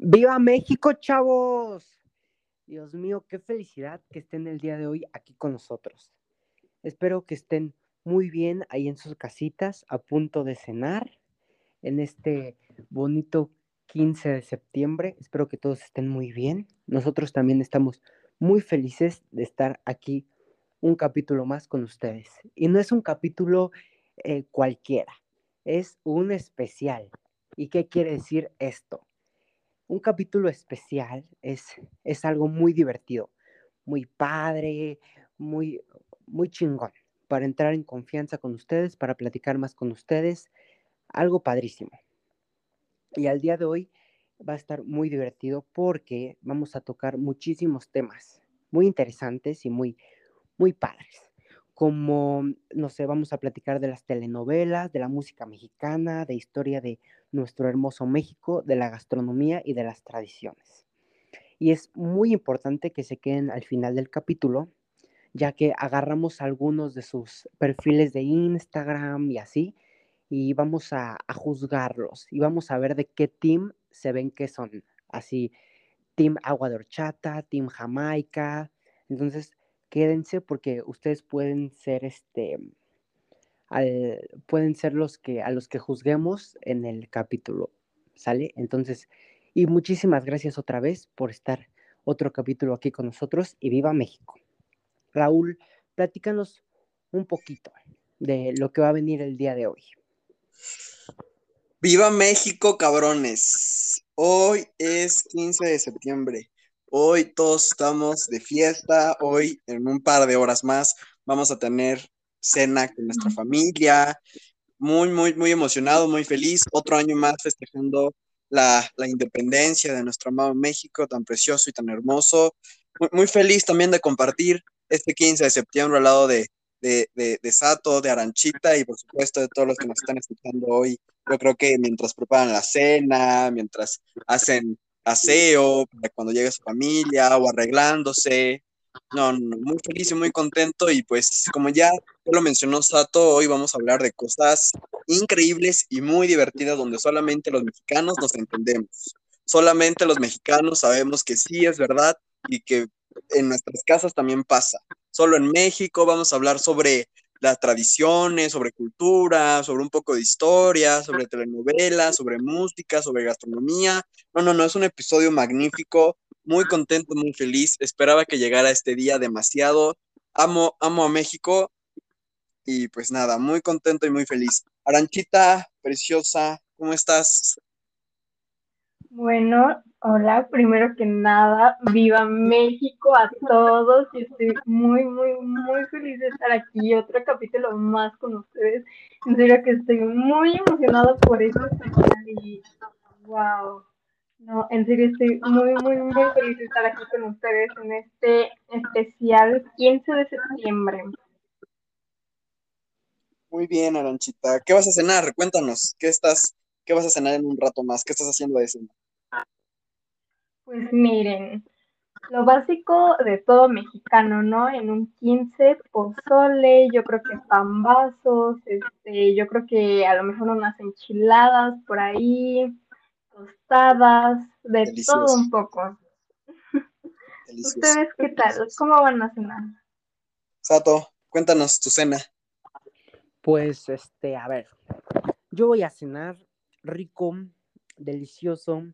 ¡Viva México, chavos! Dios mío, qué felicidad que estén el día de hoy aquí con nosotros. Espero que estén muy bien ahí en sus casitas, a punto de cenar, en este bonito 15 de septiembre. Espero que todos estén muy bien. Nosotros también estamos muy felices de estar aquí un capítulo más con ustedes. Y no es un capítulo eh, cualquiera, es un especial. ¿Y qué quiere decir esto? Un capítulo especial es, es algo muy divertido, muy padre, muy, muy chingón, para entrar en confianza con ustedes, para platicar más con ustedes, algo padrísimo. Y al día de hoy va a estar muy divertido porque vamos a tocar muchísimos temas muy interesantes y muy, muy padres. Como, no sé, vamos a platicar de las telenovelas, de la música mexicana, de historia de nuestro hermoso México, de la gastronomía y de las tradiciones. Y es muy importante que se queden al final del capítulo, ya que agarramos algunos de sus perfiles de Instagram y así, y vamos a, juzgarlos y vamos a ver de qué team se ven que son. Así, Team Agua de Horchata, Team Jamaica. Entonces, quédense porque ustedes pueden ser este. Pueden ser los que a los que juzguemos en el capítulo. ¿Sale? Entonces, y muchísimas gracias otra vez por estar otro capítulo aquí con nosotros y viva México. Raúl, platícanos un poquito de lo que va a venir el día de hoy. Viva México, cabrones. Hoy es 15 de septiembre. Hoy todos estamos de fiesta. Hoy, en un par de horas más, vamos a tener cena con nuestra familia. Muy, muy, muy emocionado, muy feliz. Otro año más festejando la, independencia de nuestro amado México, tan precioso y tan hermoso. muy feliz también de compartir este 15 de septiembre al lado de, de, de, Sato, de Aranchita y por supuesto de todos los que nos están escuchando hoy. Yo creo que mientras preparan la cena, mientras hacen aseo para cuando llegue su familia o arreglándose. No, no, muy feliz y muy contento y pues como ya lo mencionó Sato, hoy vamos a hablar de cosas increíbles y muy divertidas donde solamente los mexicanos nos entendemos. Solamente los mexicanos sabemos que sí es verdad y que en nuestras casas también pasa solo en México, vamos a hablar sobre las tradiciones, sobre cultura, sobre un poco de historia, sobre telenovelas, sobre música, sobre gastronomía. No, no, no, es un episodio magnífico, muy contento, muy feliz. Esperaba que llegara este día demasiado. Amo, amo a México y pues nada, muy contento y muy feliz. Aranchita, preciosa, ¿cómo estás? Bueno, hola, primero que nada, viva México a todos y estoy muy, muy, muy feliz de estar aquí, otro capítulo más con ustedes. En que estoy muy emocionada por eso y wow. No, en serio estoy muy, muy, muy feliz de estar aquí con ustedes en este especial 15 de septiembre. Muy bien, Aranchita. ¿Qué vas a cenar? Cuéntanos, ¿qué estás ¿Qué vas a cenar en un rato más? ¿Qué estás haciendo de cena? Pues miren, lo básico de todo mexicano, ¿no? En un 15, pozole, yo creo que pambazos, este, yo creo que a lo mejor unas enchiladas por ahí, tostadas, de todo un poco. ¿Ustedes qué tal? ¿Cómo van a cenar? Sato, cuéntanos tu cena. Pues, este, a ver, yo voy a cenar rico, delicioso,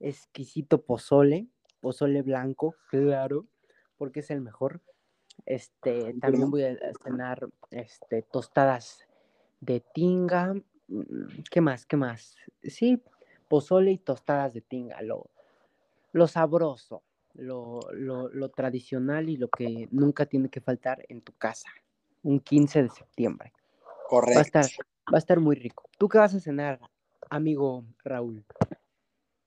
exquisito pozole, pozole blanco, claro, porque es el mejor. Este, también voy a cenar este, tostadas de tinga. Mm, ¿Qué más? ¿Qué más? Sí, pozole y tostadas de tinga, lo, lo sabroso, lo, lo, lo tradicional y lo que nunca tiene que faltar en tu casa. Un 15 de septiembre. Correcto. Va a estar, va a estar muy rico. ¿Tú qué vas a cenar, amigo Raúl?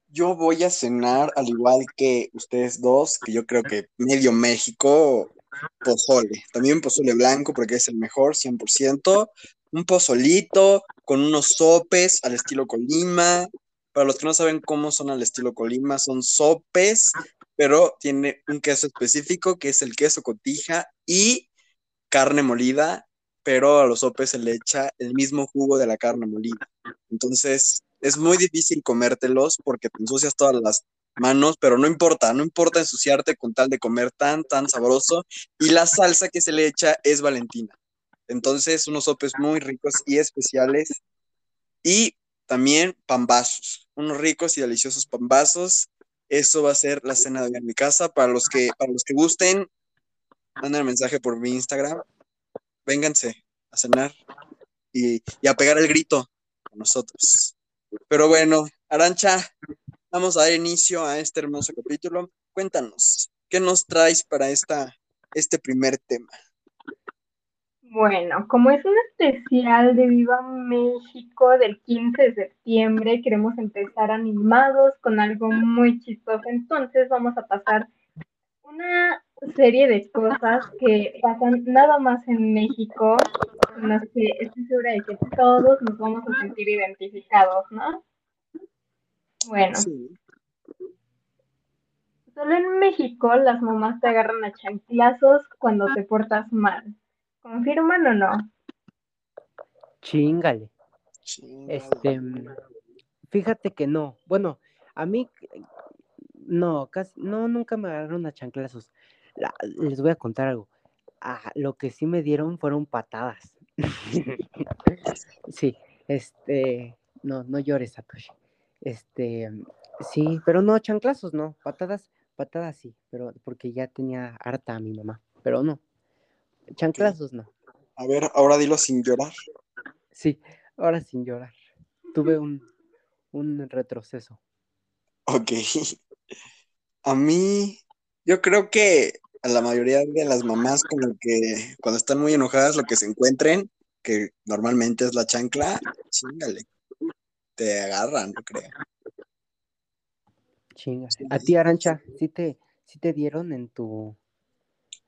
Yo voy a cenar, al igual que ustedes dos, que yo creo que medio México, pozole. También pozole blanco, porque es el mejor, 100%. Un pozolito con unos sopes al estilo Colima. Para los que no saben cómo son al estilo Colima, son sopes, pero tiene un queso específico, que es el queso cotija y carne molida pero a los sopes se le echa el mismo jugo de la carne molida. Entonces, es muy difícil comértelos porque te ensucias todas las manos, pero no importa, no importa ensuciarte con tal de comer tan, tan sabroso. Y la salsa que se le echa es Valentina. Entonces, unos sopes muy ricos y especiales. Y también pambazos, unos ricos y deliciosos pambazos. Eso va a ser la cena de hoy en mi casa. Para los que, para los que gusten, manden mensaje por mi Instagram. Vénganse a cenar y, y a pegar el grito con nosotros. Pero bueno, Arancha, vamos a dar inicio a este hermoso capítulo. Cuéntanos, ¿qué nos traes para esta, este primer tema? Bueno, como es un especial de Viva México del 15 de septiembre, queremos empezar animados con algo muy chistoso. Entonces vamos a pasar una serie de cosas que pasan nada más en México, con las que estoy segura de que todos nos vamos a sentir identificados, ¿no? Bueno, Sí. solo en México las mamás te agarran a chanclazos cuando te portas mal. ¿Confirman o no? Chingale. Chingada. Este, fíjate que no. Bueno, a mí no, casi, no, nunca me agarraron a chanclazos. La- les voy a contar algo. Ah, lo que sí me dieron fueron patadas. Sí, este, no, no llores, Satoshi. Este, sí, pero no, chanclazos no, patadas, patadas sí, pero porque ya tenía harta a mi mamá, pero no, chanclazos no. A ver, ahora dilo sin llorar. Sí, ahora sin llorar. Tuve un, un retroceso. Ok. A mí, yo creo que a la mayoría de las mamás como que cuando están muy enojadas lo que se encuentren, que normalmente es la chancla, chingale, te agarran, yo creo. Chinga. Sí. A ti, Arancha, ¿sí te, sí te dieron en tu,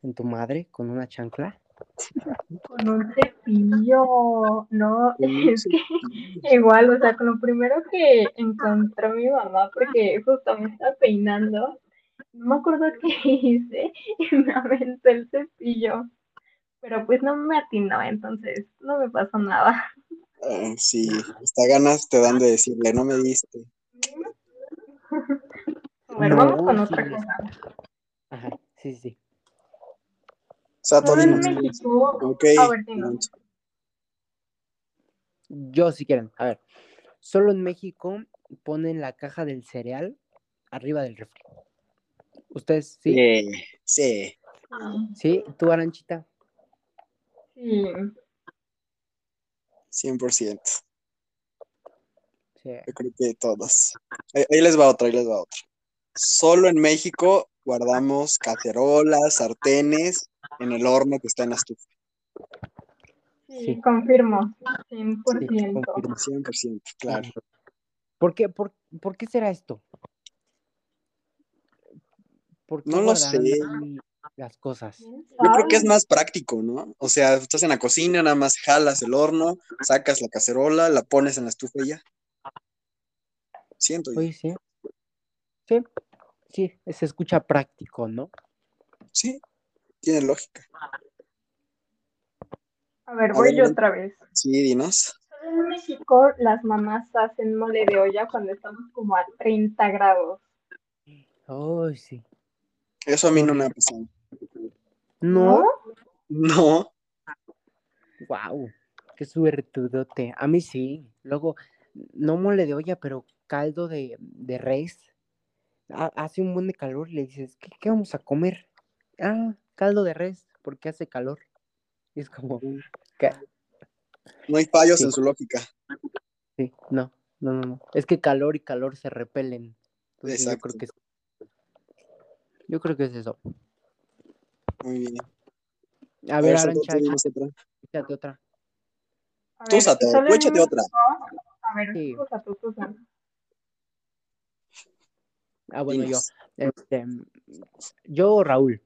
en tu madre con una chancla? Con un cepillo, no, es que igual, o sea, con lo primero que encontró mi mamá, porque justo me estaba peinando, no me acuerdo qué hice y me aventé el cepillo, pero pues no me atinó, entonces no me pasó nada. Ah, sí, hasta ganas te dan de decirle, no me diste. A ver, vamos No, con sí, otra cosa. Ajá, sí, sí. Sato, Solo en dinos. México, Ok. a ver. Yo si quieren. A ver, solo en México ponen la caja del cereal arriba del refri. ¿Ustedes sí? Sí, sí. ¿Sí? ¿Tú, Aranchita? Sí, 100%. Sí. Yo creo que todos. Ahí, ahí les va otra, ahí les va otra. Solo en México guardamos cacerolas, sartenes en el horno que está en la estufa. sí, Sí. confirmo, Sí, 100%. confirmo. 100%, claro. ¿Por qué, por, por qué será esto? ¿Por qué No lo sé. las cosas? ¿Quién Yo creo que es más práctico, ¿no? O sea, estás en la cocina, nada más jalas el horno, sacas la cacerola, la pones en la estufa y ya. Siento yo. Oye, sí. Sí, sí, se escucha práctico, ¿no? Sí, tiene lógica. A ver, voy yo otra vez. Sí, dinos. Solo en México las mamás hacen mole de olla cuando estamos como a 30 grados. Ay, sí. Eso a mí no me ha pasado. No, No, wow, qué suertudote. A mí sí. Luego, no mole de olla, pero caldo de, de res. Ha- hace un buen de calor y le dices, ¿qué, qué vamos a comer? Ah, caldo de res, porque hace calor. Y es como, ¿qué? no hay fallos Sí. en su lógica. Sí, no, no, no, no. Es que calor y calor se repelen. Entonces yo Exacto. creo que es, yo creo que es eso. Muy bien. A A ver, Arancha, échate otra. Tú, Sato, échate otra. A ver, Sí. tú, Sato, tú, Sato. Ah, bueno, yo. Este, yo, Raúl.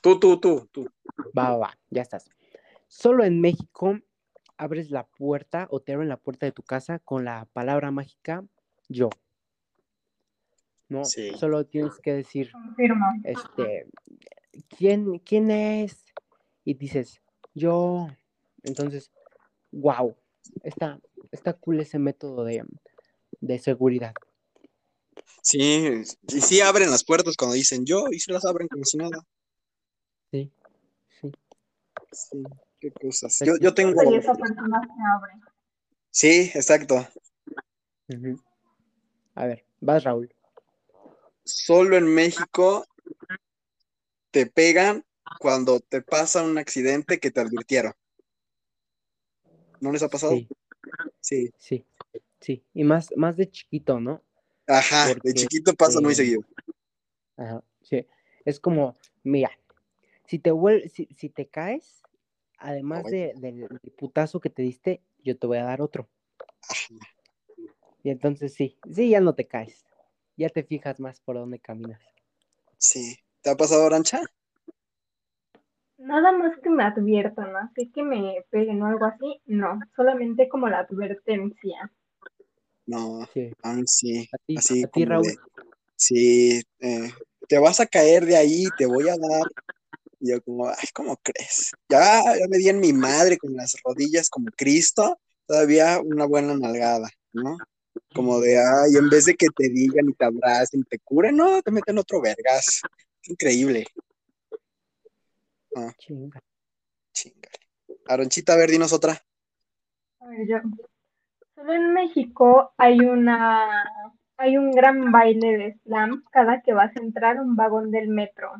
Tú, tú, tú, tú. Va, va, va, ya estás. Solo en México abres la puerta o te abren la puerta de tu casa con la palabra mágica yo. No, Sí. solo tienes que decir, Confirmo. este, ¿quién, quién es? Y dices, yo. Entonces, wow, está, está cool ese método de, de seguridad. Sí, y sí abren las puertas cuando dicen yo, y se las abren como si nada. Sí, sí. Sí, qué cosas. Yo, yo tengo. Y esa persona se abre. Sí, exacto. A ver, vas, Raúl. Solo en México te pegan cuando te pasa un accidente que te advirtieron. ¿No les ha pasado? Sí, Sí. sí, sí. Y más, más de chiquito, ¿no? Ajá, de chiquito pasa muy eh, seguido. Ajá, sí. Es como, mira, si te vuel- si, si te caes, además de, del, del putazo que te diste, yo te voy a dar otro. Y entonces sí, sí, ya no te caes. Ya te fijas más por dónde caminas. Sí. ¿Te ha pasado, Arancha? Nada más que me adviertan, así que me peguen o algo así, no, solamente como la advertencia. No, Sí. a mí sí. A ti, Así a ti, Raúl. de, sí, eh, te vas a caer de ahí, te voy a dar. Y yo como, ay, ¿cómo crees? Ya, ya me di en mi madre con las rodillas como Cristo, todavía una buena nalgada, ¿no? Como de, ay, en vez de que te digan y te abracen y te curen, no, te meten otro vergas. Increíble. Chinga. Chingale. Aronchita, a ver, dinos otra. A ver, yo. Solo en México hay una, hay un gran baile de slam cada que vas a entrar a un vagón del metro.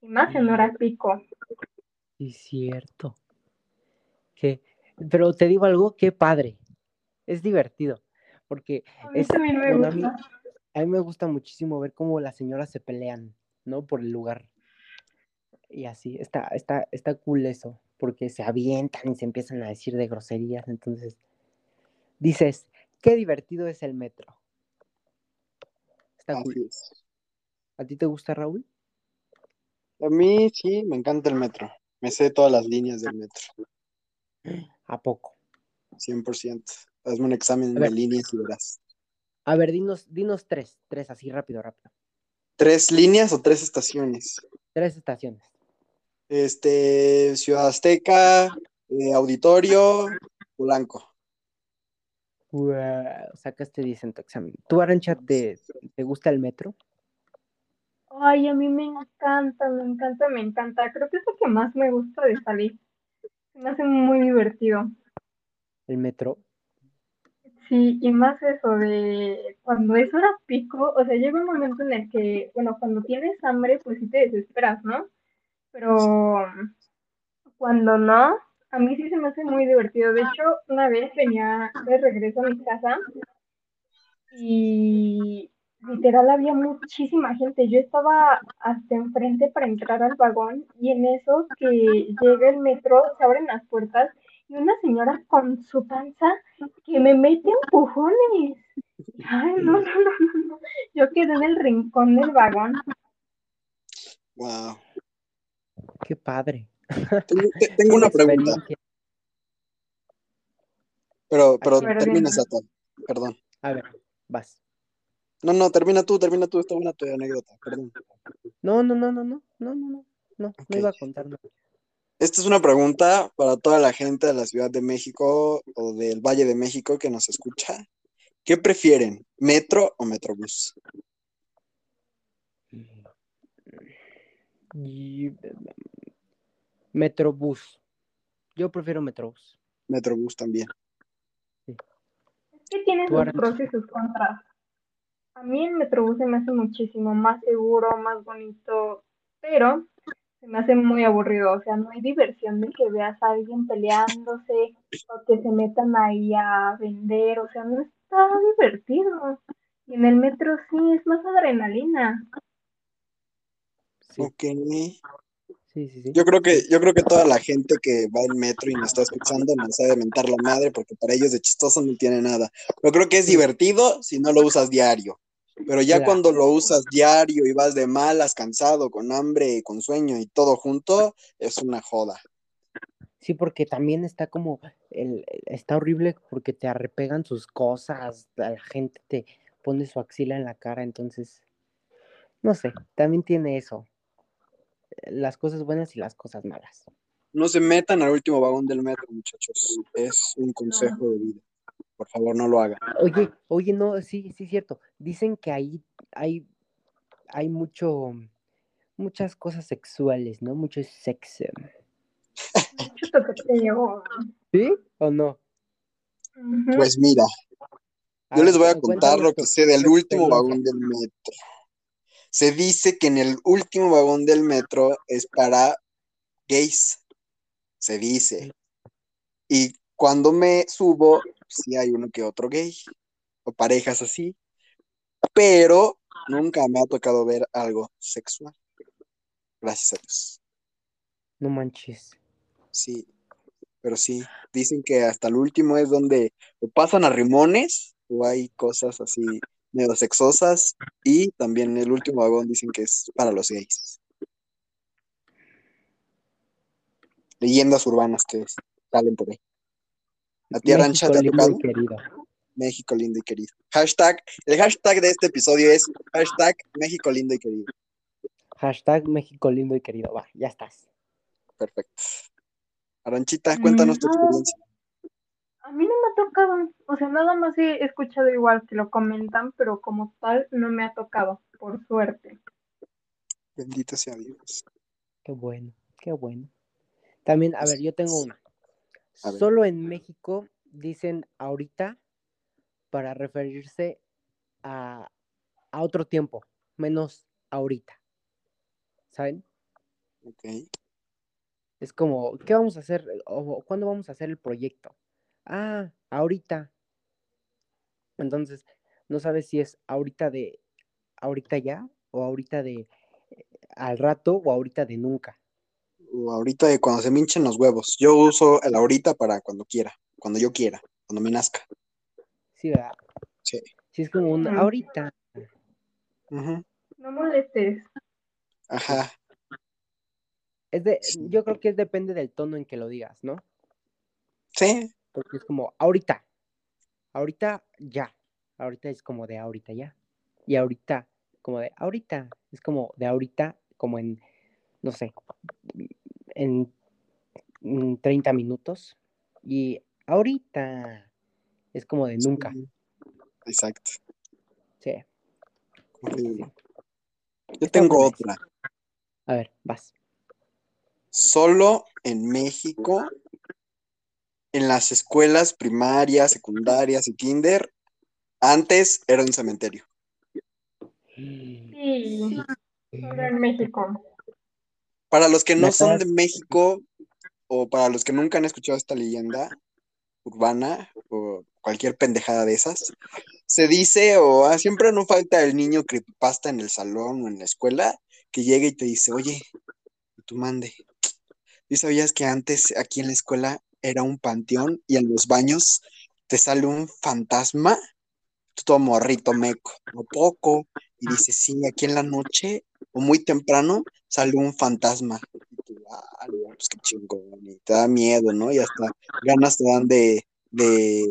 Y más en hora pico. Sí, cierto. Que, pero te digo algo, qué padre. Es divertido. Porque A mí es, también me bueno, a mí, gusta. a mí me gusta muchísimo ver cómo las señoras se pelean, ¿no? Por el lugar. Y así, está, está, está cool eso, porque se avientan y se empiezan a decir de groserías. Entonces, dices, qué divertido es el metro. Está cool. ¿A ti te gusta, Raúl? A mí sí, me encanta el metro. Me sé todas las líneas del metro, ¿A poco? 100%. Hazme un examen de líneas y verás. A ver, dinos, dinos tres, tres así rápido, rápido. ¿Tres líneas o tres estaciones? Tres estaciones. Este, Ciudad Azteca, eh, Auditorio, Polanco. Guau, sacaste 10 en tu examen. ¿Tú, Arancha, te, te gusta el metro? Ay, a mí me encanta, me encanta, me encanta. Creo que es lo que más me gusta de salir. Me hace muy divertido. ¿El metro? Sí, y más eso de cuando es hora pico, o sea, llega un momento en el que, bueno, cuando tienes hambre, pues sí te desesperas, ¿no? Pero cuando no, a mí sí se me hace muy divertido. De hecho, una vez venía de regreso a mi casa y literal había muchísima gente. Yo estaba hasta enfrente para entrar al vagón y en eso que llega el metro, se abren las puertas y una señora con su panza que me mete empujones. Ay, no, no, no, no, no. Yo quedé en el rincón del vagón. Wow. Qué padre. Tengo, una pregunta. Pero, pero termina, Satán. Perdón. A ver, vas. No, no, termina tú, termina tú. Esta es una tu anécdota, perdón. No, no, no, no, no, no, no, no, okay. no iba a contar nada. Esta es una pregunta para toda la gente de la Ciudad de México o del Valle de México que nos escucha. ¿Qué prefieren, metro o metrobús? Mm. Y, Metrobús. Yo prefiero Metrobús. Metrobús también. Es que tiene sus pros y sus contras. A mí el Metrobús se me hace muchísimo más seguro, más bonito, pero se me hace muy aburrido. O sea, no hay diversión de que veas a alguien peleándose o que se metan ahí a vender. O sea, no está divertido. Y en el metro sí es más adrenalina. Sí, Ok. Sí, sí, sí. Yo creo que, yo creo que toda la gente que va en metro y nos está escuchando nos ha de mentar la madre porque para ellos de chistoso no tiene nada. Yo creo que es divertido si no lo usas diario. Pero ya Claro. cuando lo usas diario y vas de malas, cansado, con hambre, con sueño y todo junto, es una joda. Sí, porque también está como, el, está horrible porque te arrepegan sus cosas, la gente te pone su axila en la cara, entonces, no sé, también tiene eso, las cosas buenas y las cosas malas. No se metan al último vagón del metro, muchachos. Es un consejo de vida. Por favor, no lo hagan. Oye, oye, no, sí, sí, cierto, dicen que ahí hay, hay mucho, muchas cosas sexuales, ¿no? Mucho sexo. Mucho toqueteo. ¿Sí o no? Pues mira, yo ver, les voy a contar lo que sé del último vagón del metro. Se dice que en el último vagón del metro es para gays. Se dice. Y cuando me subo, sí hay uno que otro gay. O parejas así. Pero nunca me ha tocado ver algo sexual. Gracias a Dios. No manches. Sí. Pero sí. Dicen que hasta el último es donde o pasan a rimones o hay cosas así medio sexosas. Y también el último vagón dicen que es para los gays. Leyendas urbanas que salen por ahí. A ti, Arancha, México ¿te ha tocado? México lindo y querido. Hashtag, el hashtag de este episodio es hashtag México lindo y querido. Hashtag México lindo y querido. Va, ya estás. Perfecto. Aranchita, cuéntanos tu No. experiencia. A mí no me ha tocado, o sea, nada más he escuchado igual que lo comentan, pero como tal no me ha tocado, por suerte. Bendito sea Dios. Qué bueno, qué bueno. También, a ver, yo tengo una. Solo en México dicen ahorita para referirse a, a otro tiempo, menos ahorita. ¿Saben? Ok. Es como, ¿qué vamos a hacer? ¿O cuándo vamos a hacer el proyecto? Ah, ahorita. Entonces, no sabes si es ahorita de ahorita ya o ahorita de eh, al rato o ahorita de nunca. O ahorita de cuando se me hinchen los huevos. Yo uso el ahorita para cuando quiera, cuando yo quiera, cuando me nazca. Sí, ¿verdad? Sí. Sí, es como un ahorita. No molestes. Ajá. Es de, Sí. yo creo que es depende del tono en que lo digas, ¿no? Sí. Porque es como ahorita. Ahorita ya. Ahorita es como de ahorita ya. Y ahorita, como de ahorita. Es como de ahorita, como en, no sé, en, en 30 minutos. Y ahorita es como de nunca. Exacto. Sí. Yo tengo otra. A ver, vas. Solo en México, en las escuelas primarias, secundarias y kinder, antes era un cementerio. Sí, solo en México. Para los que no son de México o para los que nunca han escuchado esta leyenda urbana o cualquier pendejada de esas, se dice o ah, siempre no falta el niño creepypasta en el salón o en la escuela que llega y te dice, oye, tú mande, ¿y sabías que antes aquí en la escuela era un panteón y en los baños te sale un fantasma? Tú todo morrito meco, o poco, y dice, sí, aquí en la noche o muy temprano sale un fantasma. Y tú, ah, pues qué chingón, y te da miedo, ¿no? Y hasta ganas te dan de, de,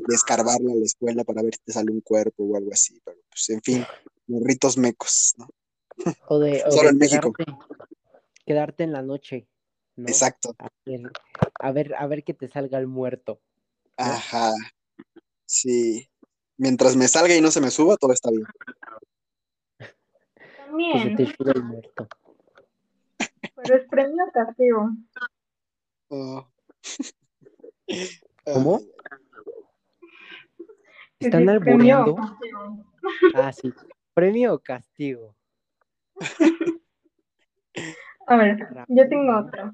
de escarbarle a la escuela para ver si te sale un cuerpo o algo así, pero pues en fin, morritos mecos, ¿no? O de, o Solo de en México. quedarte en la noche, ¿no? Exacto, A ver, a ver, a ver que te salga el muerto. ¿no? ajá, sí. Mientras me salga y no se me suba, todo está bien. Que se También, te suba el muerto. pero es premio o castigo. Oh. ¿Cómo? ¿Están albureando? castigo. Ah, sí. ¿Premio o castigo? A ver, yo tengo otra.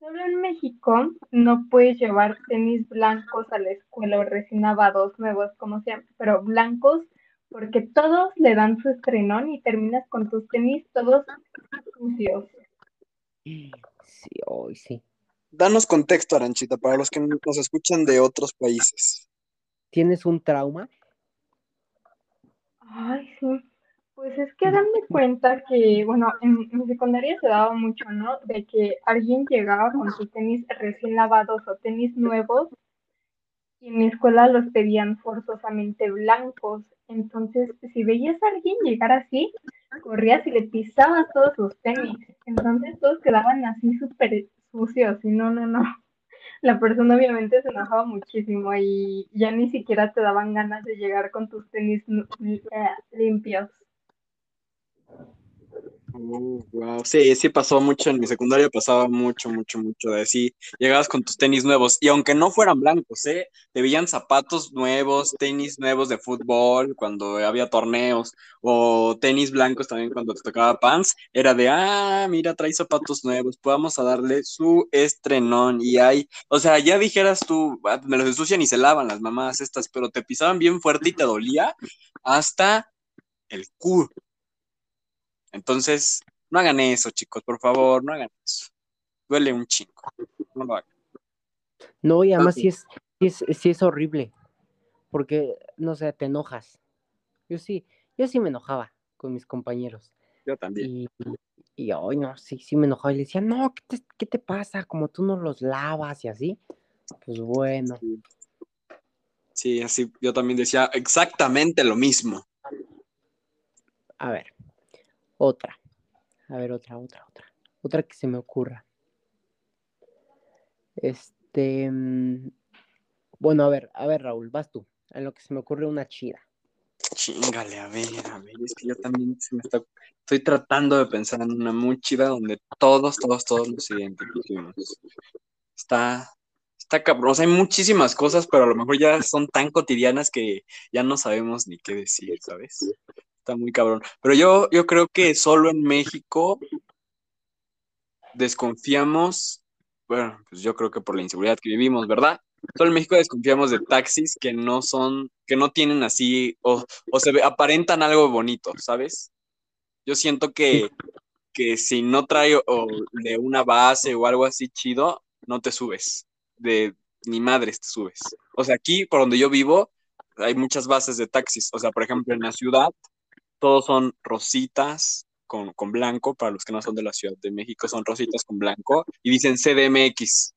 Solo en México no puedes llevar tenis blancos a la escuela o recién lavados, nuevos, como sean, pero blancos porque todos le dan su estrenón y terminas con tus tenis todos sucios. Sí, hoy sí. Danos contexto, Aranchita, para los que nos escuchan de otros países. ¿Tienes un trauma? Ay, sí. Pues es que dan de cuenta que, bueno, en, mi secundaria se daba mucho, ¿no? De que alguien llegaba con sus tenis recién lavados o tenis nuevos y en mi escuela los pedían forzosamente blancos. Entonces, si veías a alguien llegar así, corrías y le pisabas todos sus tenis. Entonces todos quedaban así súper sucios y no, no, no. La persona obviamente se enojaba muchísimo y ya ni siquiera te daban ganas de llegar con tus tenis nu- eh, limpios. Oh, wow. Sí, sí pasó mucho en mi secundaria, pasaba mucho, mucho, mucho de así. Llegabas con tus tenis nuevos y aunque no fueran blancos, ¿eh? Te veían zapatos nuevos, tenis nuevos de fútbol cuando había torneos o tenis blancos también cuando te tocaba pants. Era de, ah, mira, trae zapatos nuevos, vamos a darle su estrenón y hay, o sea, ya dijeras tú, ah, me los ensucian y se lavan las mamás estas, pero te pisaban bien fuerte y te dolía hasta el culo. Entonces, no hagan eso, chicos, por favor, no hagan eso. Duele un chingo. No lo hagan. No, y además sí es, sí es, sí es horrible. Porque, no sé, te enojas. Yo sí, yo sí me enojaba con mis compañeros. Yo también. Y, y hoy no, sí, sí me enojaba. Y le decía, no, ¿qué te, ¿qué te pasa? Como tú no los lavas y así. Pues bueno. Sí. sí, así yo también decía exactamente lo mismo. A ver, otra. A ver, otra, otra, otra. Otra que se me ocurra. Este. mm, Bueno, a ver, a ver, Raúl, vas tú. En lo que se me ocurre una chida. Chingale, a ver, a ver, es que yo también se me está- estoy tratando de pensar en una muy chida donde todos, todos, todos nos identifiquemos. Está, está cabrón, o sea, hay muchísimas cosas, pero a lo mejor ya son tan cotidianas que ya no sabemos ni qué decir, ¿sabes? Está muy cabrón. Pero yo, yo creo que solo en México desconfiamos, bueno, pues yo creo que por la inseguridad que vivimos, ¿verdad? Solo en México desconfiamos de taxis que no son, que no tienen así, o, o se ve- aparentan algo bonito, ¿sabes? Yo siento que, que si no trae o de una base o algo así chido, no te subes. De ni madres te subes. O sea, aquí por donde yo vivo, hay muchas bases de taxis. O sea, por ejemplo, en la ciudad, todos son rositas con, con blanco, para los que no son de la Ciudad de México, son rositas con blanco, y dicen CDMX.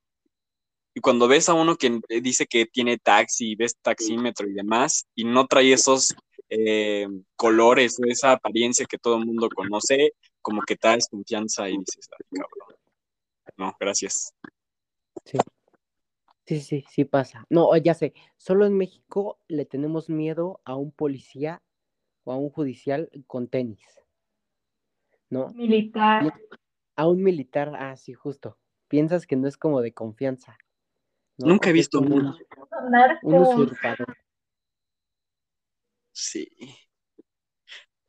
Y cuando ves a uno que dice que tiene taxi, ves taxímetro y demás, y no trae esos eh, colores o esa apariencia que todo el mundo conoce, como que te da desconfianza y dices, ay, cabrón. No, gracias. Sí. Sí, sí, sí pasa. No, ya sé. Solo en México le tenemos miedo a un policía o a un judicial con tenis. ¿No? Militar. A un militar, ah, sí, justo. Piensas que no es como de confianza. ¿no? Nunca he visto como uno. un usurpador. Sí. ¿Tú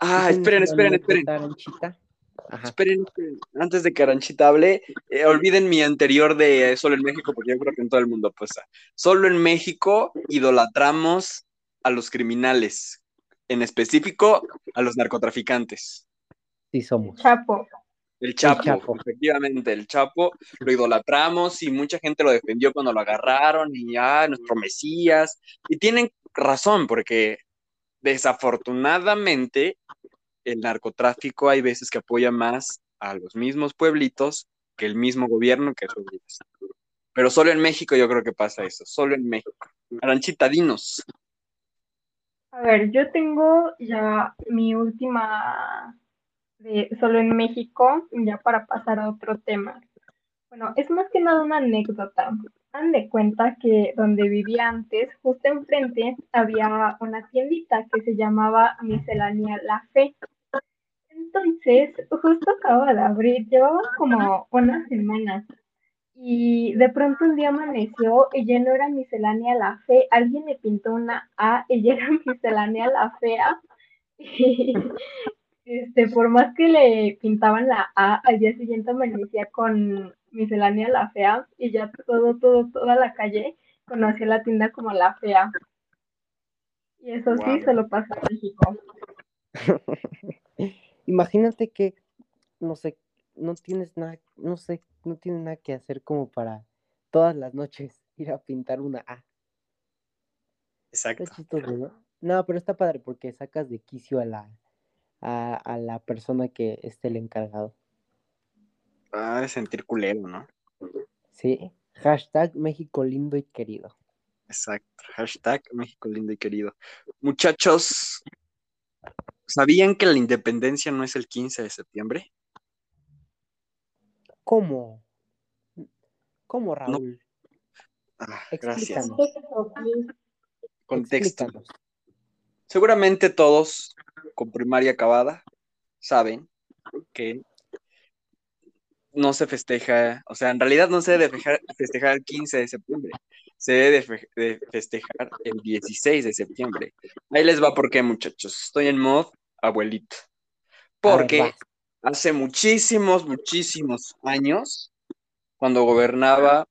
Ah, esperen, esperen, esperen. Ajá. Esperen, esperen. Antes de que Aranchita hable, eh, olviden mi anterior de Solo en México, porque yo creo que en todo el mundo pasa. Solo en México idolatramos a los criminales, en específico a los narcotraficantes. Sí somos. Chapo. El Chapo, Chapo. efectivamente, el Chapo lo idolatramos y mucha gente lo defendió cuando lo agarraron y ya, nuestro Mesías. Y tienen razón, porque desafortunadamente el narcotráfico hay veces que apoya más a los mismos pueblitos que el mismo gobierno que días. Pero solo en México yo creo que pasa eso, solo en México. Aranchita, dinos. A ver, yo tengo ya mi última de solo en México, ya para pasar a otro tema. Bueno, es más que nada una anécdota. Han de cuenta que donde vivía antes, justo enfrente, había una tiendita que se llamaba Miscelánea La Fe. Entonces, justo acaba de abrir, llevaba como unas semanas. Y de pronto un día amaneció ya no era miscelánea la fe, alguien le pintó una A ya era miscelánea la fea. Y este, por más que le pintaban la A, al día siguiente amanecía con miscelánea la fea y ya todo, todo, toda la calle conocía la tienda como la fea. Y eso sí, Wow. solo pasa en México. Imagínate que, no sé, no tienes nada, no sé, no tienes nada que hacer como para todas las noches ir a pintar una A. Exacto. Está chistoso, ¿no? No, pero está padre porque sacas de quicio a la, a, a la persona que esté el encargado. Ah, de sentir culero, ¿no? Sí. Hashtag México lindo y querido. Exacto. Hashtag México lindo y querido. Muchachos, ¿sabían que la independencia no es el 15 de septiembre? ¿Cómo? ¿Cómo, Raúl? Ah, gracias. Contexto. Explícanos. Seguramente todos con primaria acabada saben que no se festeja, o sea, en realidad no se debe festejar el 15 de septiembre, se debe de festejar el 16 de septiembre. Ahí les va por qué, muchachos. Estoy en mod abuelito. Porque hace muchísimos, muchísimos años, cuando gobernaba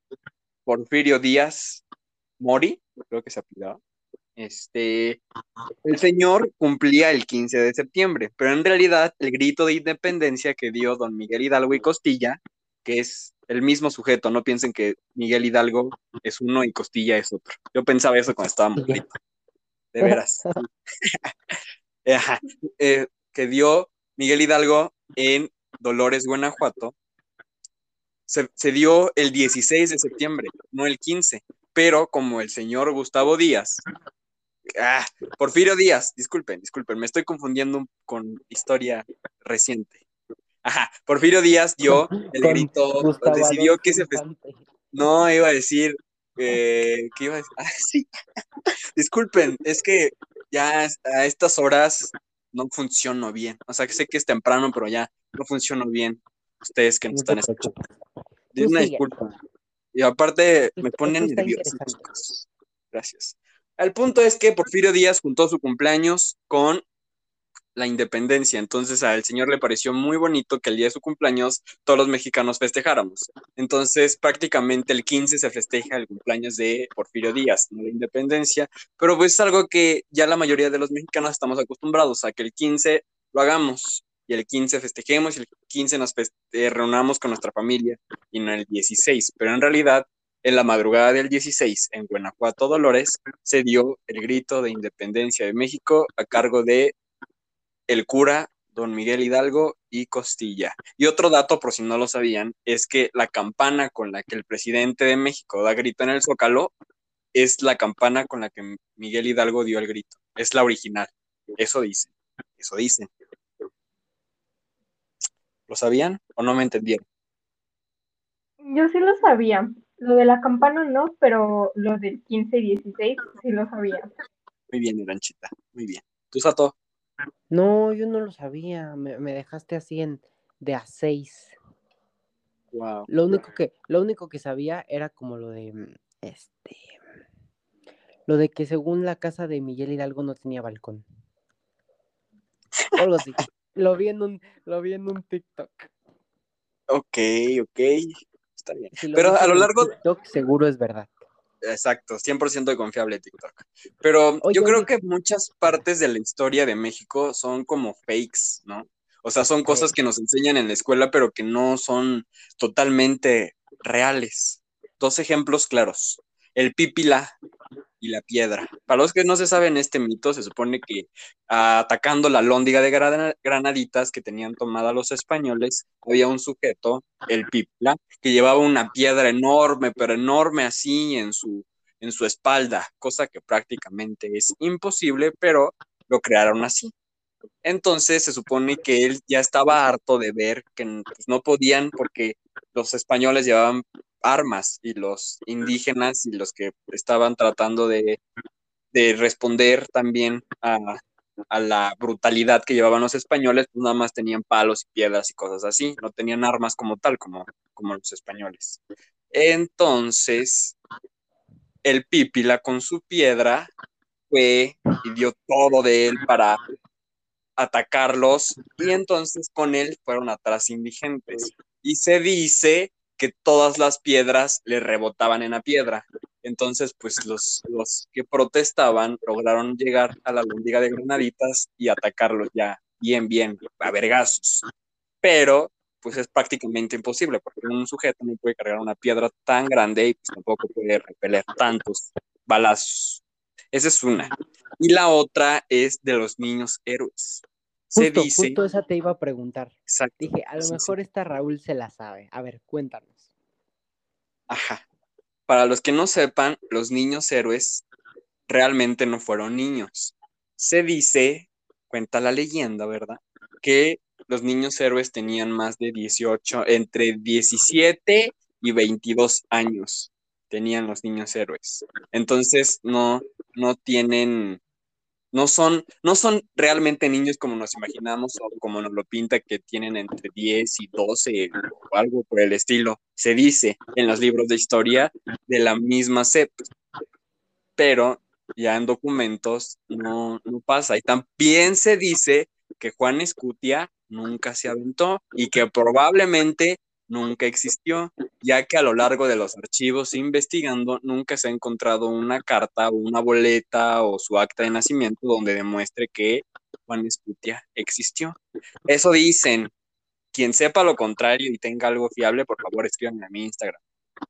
Porfirio Díaz Mori, creo que se apellidaba, este, el señor cumplía el 15 de septiembre, pero en realidad el grito de independencia que dio don Miguel Hidalgo y Costilla, que es el mismo sujeto, no piensen que Miguel Hidalgo es uno y Costilla es otro. Yo pensaba eso cuando estábamos de veras. Eh, que dio Miguel Hidalgo en Dolores, Guanajuato, se, se, dio el 16 de septiembre, no el 15, pero como el señor Gustavo Díaz Ah, Porfirio Díaz, disculpen, disculpen, me estoy confundiendo con historia reciente. Ajá, Porfirio Díaz dio el grito, decidió que se No, iba a decir, eh, ¿qué iba a decir? Ah, sí. disculpen, es que ya a estas horas no funciono bien. O sea, que sé que es temprano, pero ya no funciono bien. Ustedes que nos están escuchando. una disculpa. Y aparte me ponen nervioso. Gracias. El punto es que Porfirio Díaz juntó su cumpleaños con la independencia. Entonces al señor le pareció muy bonito que el día de su cumpleaños todos los mexicanos festejáramos. Entonces prácticamente el 15 se festeja el cumpleaños de Porfirio Díaz, no la independencia, pero pues es algo que ya la mayoría de los mexicanos estamos acostumbrados a que el 15 lo hagamos y el 15 festejemos y el 15 nos eh, reunamos con nuestra familia y no el 16, pero en realidad en la madrugada del 16, en Guanajuato, Dolores, se dio el grito de independencia de México a cargo de el cura don Miguel Hidalgo y Costilla. Y otro dato, por si no lo sabían, es que la campana con la que el presidente de México da grito en el Zócalo es la campana con la que Miguel Hidalgo dio el grito. Es la original. Eso dicen. Eso dicen. ¿Lo sabían o no me entendieron? Yo sí lo sabía. Lo de la campana no, pero lo del 15 y 16 sí lo sabía. Muy bien, Iranchita, muy bien. ¿Tú, Sato? No, yo no lo sabía. Me, dejaste así en de a 6. Wow. Lo único que, lo único que sabía era como lo de mm, este. Lo de que según la casa de Miguel Hidalgo no tenía balcón. Algo así. lo vi en un, lo vi en un TikTok. Ok, ok está bien. Pero a lo largo... TikTok seguro es verdad. Exacto, 100% confiable TikTok. Pero yo creo que muchas partes de la historia de México son como fakes, ¿no? O sea, son cosas que nos enseñan en la escuela, pero que no son totalmente reales. Dos ejemplos claros. El pipila y la piedra. Para los que no se saben este mito, se supone que atacando la lóndiga de granaditas que tenían tomada los españoles, había un sujeto, el Pipla, que llevaba una piedra enorme, pero enorme así en su, en su espalda, cosa que prácticamente es imposible, pero lo crearon así. Entonces se supone que él ya estaba harto de ver que pues, no podían porque los españoles llevaban armas y los indígenas y los que estaban tratando de, responder también a, la brutalidad que llevaban los españoles, pues nada más tenían palos y piedras y cosas así, no tenían armas como tal, como, como los españoles. Entonces, el Pípila con su piedra fue y dio todo de él para atacarlos y entonces con él fueron atrás indigentes. Y se dice que todas las piedras le rebotaban en la piedra. Entonces, pues los, los que protestaban lograron llegar a la londiga de granaditas y atacarlos ya bien, bien, a vergazos. Pero, pues es prácticamente imposible, porque un sujeto no puede cargar una piedra tan grande y pues tampoco puede repeler tantos balazos. Esa es una. Y la otra es de los niños héroes. Justo, justo esa te iba a preguntar. Dije, a lo mejor esta Raúl se la sabe. A ver, cuéntanos. Ajá. Para los que no sepan, los niños héroes realmente no fueron niños. Se dice, cuenta la leyenda, ¿verdad? Que los niños héroes tenían más de 18, entre 17 y 22 años tenían los niños héroes. Entonces no, no tienen No son, no son realmente niños como nos imaginamos o como nos lo pinta que tienen entre 10 y 12 o algo por el estilo. Se dice en los libros de historia de la misma SEP, pero ya en documentos no, no pasa. Y también se dice que Juan Escutia nunca se aventó y que probablemente nunca existió, ya que a lo largo de los archivos investigando nunca se ha encontrado una carta o una boleta o su acta de nacimiento donde demuestre que Juan Escutia existió. Eso dicen. Quien sepa lo contrario y tenga algo fiable, por favor escríbanme a mi Instagram,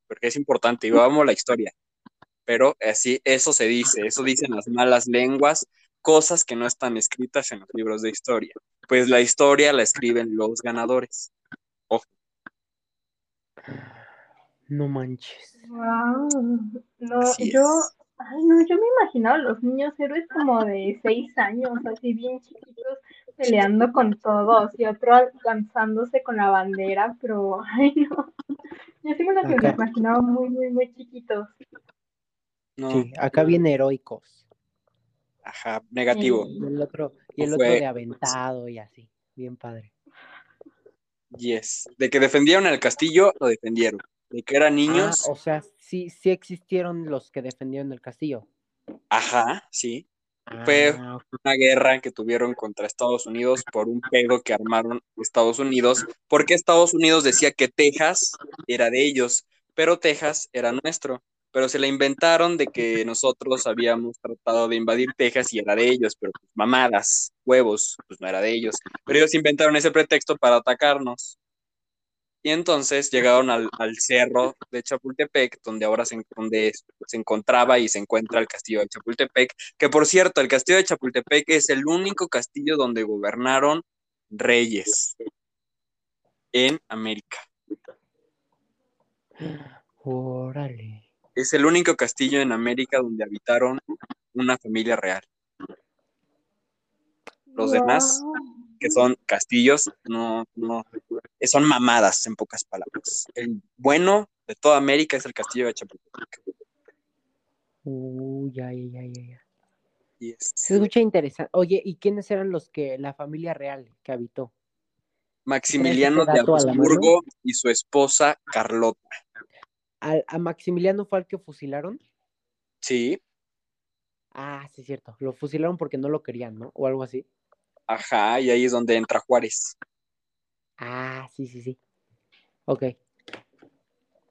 porque es importante y vamos la historia. Pero así, eso se dice, eso dicen las malas lenguas, cosas que no están escritas en los libros de historia. Pues la historia la escriben los ganadores. Ojo. No manches. Wow. No, Así yo, es. ay, no, yo me imaginaba a los niños héroes como de seis años, así bien chiquitos, peleando con todos y otro alcanzándose con la bandera, pero, ay, no. Yo sí me los Acá. imaginaba muy, muy, muy chiquitos. No, Sí, acá viene heroicos. ajá, negativo. Y el otro, y el otro de aventado y así. Bien padre. Yes. De que defendieron el castillo, lo defendieron. De que eran Ah, niños, o sea, sí, sí existieron los que defendieron el castillo. ajá, sí. Fue- Ah, ok. Una guerra que tuvieron contra Estados Unidos por un pedo que armaron Estados Unidos, porque Estados Unidos decía que Texas era de ellos, pero Texas era nuestro. Pero se la inventaron de que nosotros habíamos tratado de invadir Texas y era de ellos, pero pues, mamadas, huevos, pues no era de ellos. Pero ellos inventaron ese pretexto para atacarnos. Y entonces llegaron al, al cerro de Chapultepec, donde ahora se, donde se encontraba y se encuentra el castillo de Chapultepec, que por cierto, el castillo de Chapultepec es el único castillo donde gobernaron reyes en América. Órale. Es el único castillo en América donde habitaron una familia real. Los demás, que son castillos, no, no, son mamadas en pocas palabras. El bueno de toda América es el castillo de Chapultepec. Uy, ya, ya, ya, ya, Se escucha interesante. Oye, ¿y quiénes eran los que, la familia real que habitó? Maximiliano de ¿Traes ese dato a la Habsburgo y su esposa Carlota. ¿Al- ¿A, Maximiliano fue al que fusilaron? Sí, Ah, sí, es cierto. Lo fusilaron porque no lo querían, ¿no? O algo así. ajá, y ahí es donde entra Juárez. Ah, sí, sí, sí. Ok. Y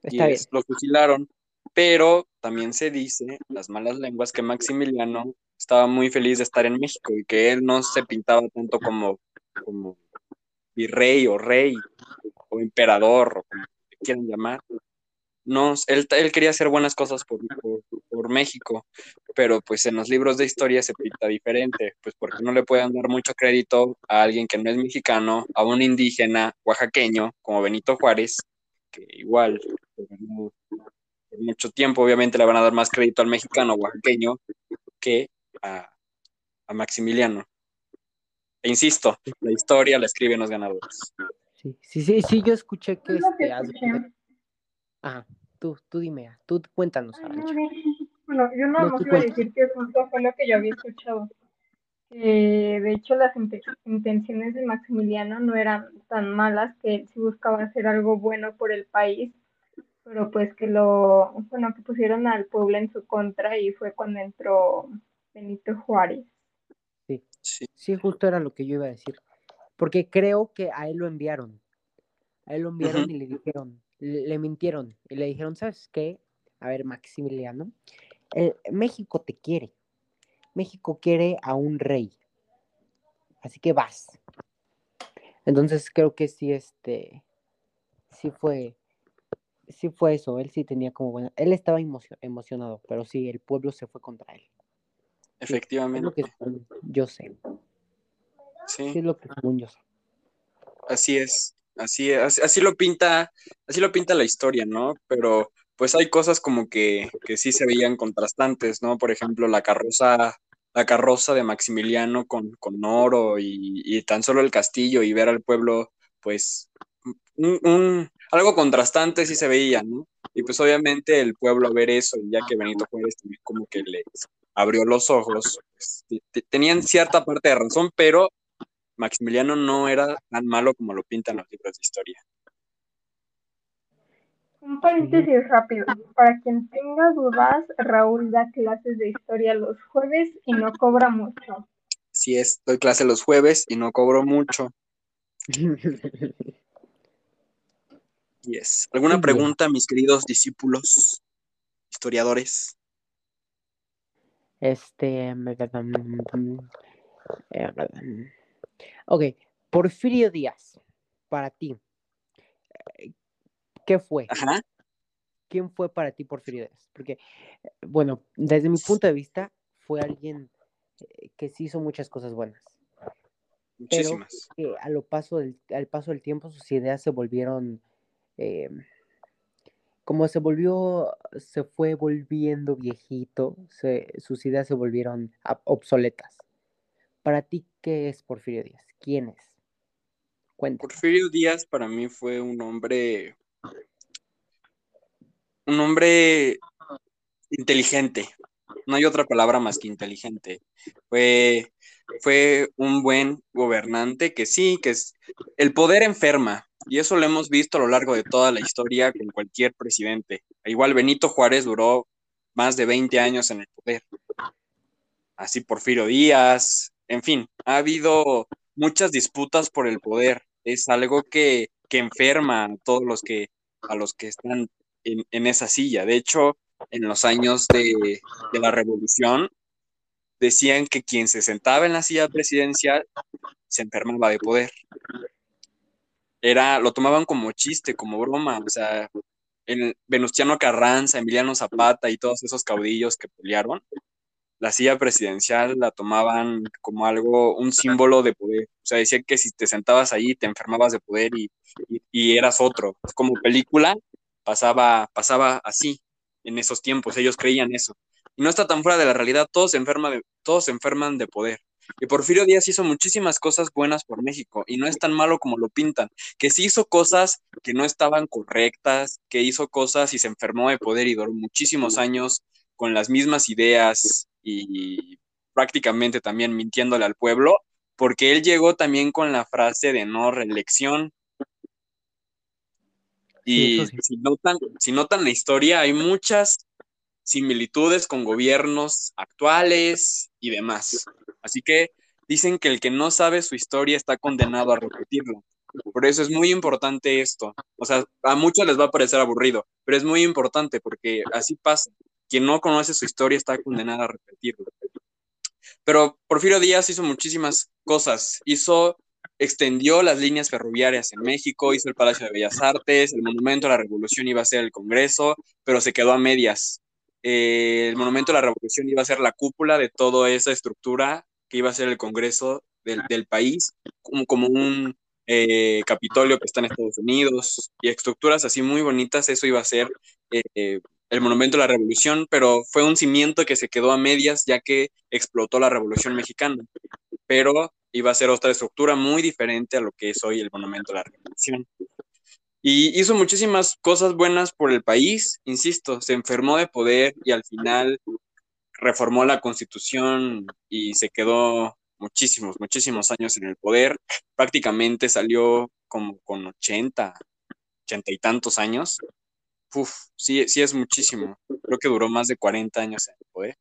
Está bien. lo fusilaron, pero también se dice, las malas lenguas, que Maximiliano estaba muy feliz de estar en México y que él no se pintaba tanto como, como virrey o rey o emperador o como quieran llamar. No, él, él quería hacer buenas cosas por, por, por México, pero pues en los libros de historia se pinta diferente, pues porque no le pueden dar mucho crédito a alguien que no es mexicano, a un indígena oaxaqueño como Benito Juárez, que igual por mucho tiempo, obviamente le van a dar más crédito al mexicano oaxaqueño que a, a Maximiliano. E insisto, la historia la escriben los ganadores. Sí, sí, sí, sí, yo escuché que Es lo que este. escuché. Ajá, tú, tú dime, ah, tú cuéntanos, Ay, Arancha. no, Bueno, yo nada No, más iba a cuenta. decir que justo fue lo que yo había escuchado. Que de hecho las inte- intenciones de Maximiliano no eran tan malas, que él sí buscaba hacer algo bueno por el país, pero pues que lo, bueno, que pusieron al pueblo en su contra y fue cuando entró Benito Juárez. Sí, Sí, sí, justo era lo que yo iba a decir. Porque creo que a él lo enviaron. A él lo enviaron y le dijeron, le, mintieron. Y le dijeron, ¿sabes qué? A ver, Maximiliano, eh, México te quiere. México quiere a un rey. Así que vas. Entonces creo que sí, este, sí fue, sí fue eso. Él sí tenía como buena, él estaba emocio- emocionado, pero sí, el pueblo se fue contra él. Es lo efectivamente. que yo sé. Sí. Sí, es lo que yo sé. Así es, así así, así lo pinta, así lo pinta la historia, ¿no? Pero pues hay cosas como que, que sí se veían contrastantes, ¿no? Por ejemplo, la carroza, la carroza de Maximiliano con, con oro y, y tan solo el castillo y ver al pueblo, pues, un, un- algo contrastante sí se veía, ¿no? Y pues obviamente el pueblo a ver eso, ya que Benito Juárez también como que les abrió los ojos, pues, tenían cierta parte de razón, pero Maximiliano no era tan malo como lo pintan los libros de historia. Un paréntesis rápido. Para quien tenga dudas, Raúl da clases de historia los jueves y no cobra mucho. Sí es, doy clase los jueves y no cobro mucho. Yes. ¿Alguna pregunta, mis queridos discípulos, historiadores? Este. Ok, Porfirio Díaz, para ti, ¿qué fue? Ajá. ¿Quién fue para ti Porfirio Díaz? Porque, bueno, desde mi punto de vista, fue alguien eh, que sí hizo muchas cosas buenas. Muchísimas. Pero que a lo paso del, al paso del tiempo sus ideas se volvieron, eh, como se volvió, se fue volviendo viejito, sus ideas se volvieron obsoletas. Para ti, ¿qué es Porfirio Díaz? ¿Quién es? Cuéntame. Porfirio Díaz para mí fue un hombre, un hombre inteligente. No hay otra palabra más que inteligente. Fue, fue un buen gobernante que sí, que es el poder enferma. Y eso lo hemos visto a lo largo de toda la historia con cualquier presidente. Igual Benito Juárez duró más de 20 años en el poder. Así Porfirio Díaz, en fin, ha habido muchas disputas por el poder. Es algo que, enferma a todos los que, a los que están en, esa silla. De hecho, en los años de, la revolución, decían que quien se sentaba en la silla presidencial se enfermaba de poder. Era, lo tomaban como chiste, como broma. O sea, el Venustiano Carranza, Emiliano Zapata y todos esos caudillos que pelearon, la silla presidencial la tomaban como algo, un símbolo de poder. O sea, decía que si te sentabas ahí te enfermabas de poder y, eras otro. Como película pasaba, pasaba así en esos tiempos, ellos creían eso. Y no está tan fuera de la realidad, todos se, enferman de, todos se enferman de poder. Y Porfirio Díaz hizo muchísimas cosas buenas por México y no es tan malo como lo pintan, que sí hizo cosas que no estaban correctas, que hizo cosas y se enfermó de poder y duró muchísimos años con las mismas ideas y prácticamente también mintiéndole al pueblo, porque él llegó también con la frase de no reelección. Y si, notan, si notan la historia, hay muchas similitudes con gobiernos actuales y demás. Así que dicen que el que no sabe su historia está condenado a repetirla. Por eso es muy importante esto. O sea, a muchos les va a parecer aburrido, pero es muy importante porque así pasa quien no conoce su historia está condenado a repetirlo. Pero Porfirio Díaz hizo muchísimas cosas. Hizo, extendió las líneas ferroviarias en México, hizo el Palacio de Bellas Artes, el Monumento a la Revolución iba a ser el Congreso, pero se quedó a medias. Eh, el Monumento a la Revolución iba a ser la cúpula de toda esa estructura que iba a ser el Congreso del, país, como, como un eh, Capitolio que está en Estados Unidos y estructuras así muy bonitas, eso iba a ser eh, el Monumento a la Revolución, pero fue un cimiento que se quedó a medias ya que explotó la Revolución Mexicana. Pero iba a ser otra estructura muy diferente a lo que es hoy el Monumento a la Revolución. Y hizo muchísimas cosas buenas por el país, insisto, se enfermó de poder y al final reformó la constitución y se quedó muchísimos, muchísimos años en el poder. Prácticamente salió como con 80, 80 y tantos años Uf, sí, sí es muchísimo. Creo que duró más de 40 años en el poder.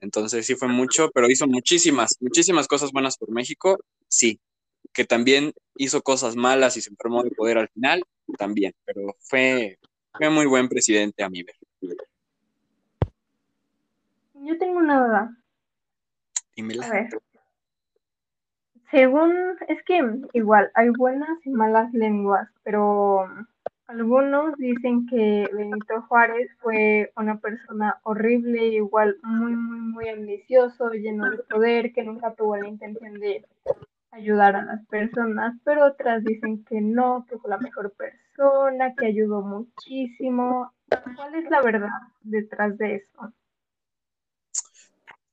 Entonces sí fue mucho, pero hizo muchísimas, muchísimas cosas buenas por México, sí. Que también hizo cosas malas y se enfermó de poder al final, también. Pero fue, fue muy buen presidente a mi ver. Yo tengo una duda. Dímela. A ver. Según, es que igual hay buenas y malas lenguas, pero algunos dicen que Benito Juárez fue una persona horrible, igual muy, muy, muy ambicioso, lleno de poder, que nunca tuvo la intención de ayudar a las personas, pero otras dicen que no, que fue la mejor persona, que ayudó muchísimo. ¿Cuál es la verdad detrás de eso?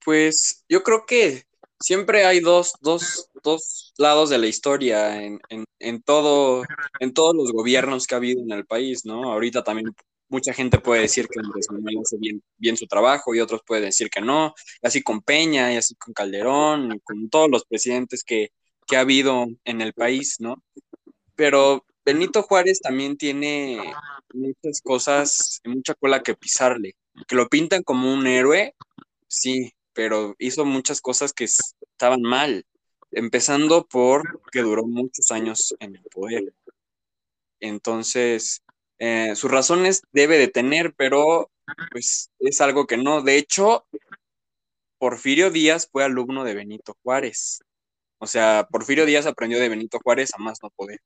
Pues yo creo que siempre hay dos, dos, dos lados de la historia en, en, en, todo, en todos los gobiernos que ha habido en el país, ¿no? Ahorita también mucha gente puede decir que Andrés Manuel hace bien, bien su trabajo y otros pueden decir que no, y así con Peña y así con Calderón y con todos los presidentes que, que ha habido en el país, ¿no? Pero Benito Juárez también tiene muchas cosas, mucha cola que pisarle, que lo pintan como un héroe, sí, pero hizo muchas cosas que estaban mal, empezando por que duró muchos años en el poder. Entonces, eh, sus razones debe de tener, pero pues es algo que no. De hecho, Porfirio Díaz fue alumno de Benito Juárez. O sea, Porfirio Díaz aprendió de Benito Juárez a más no poder.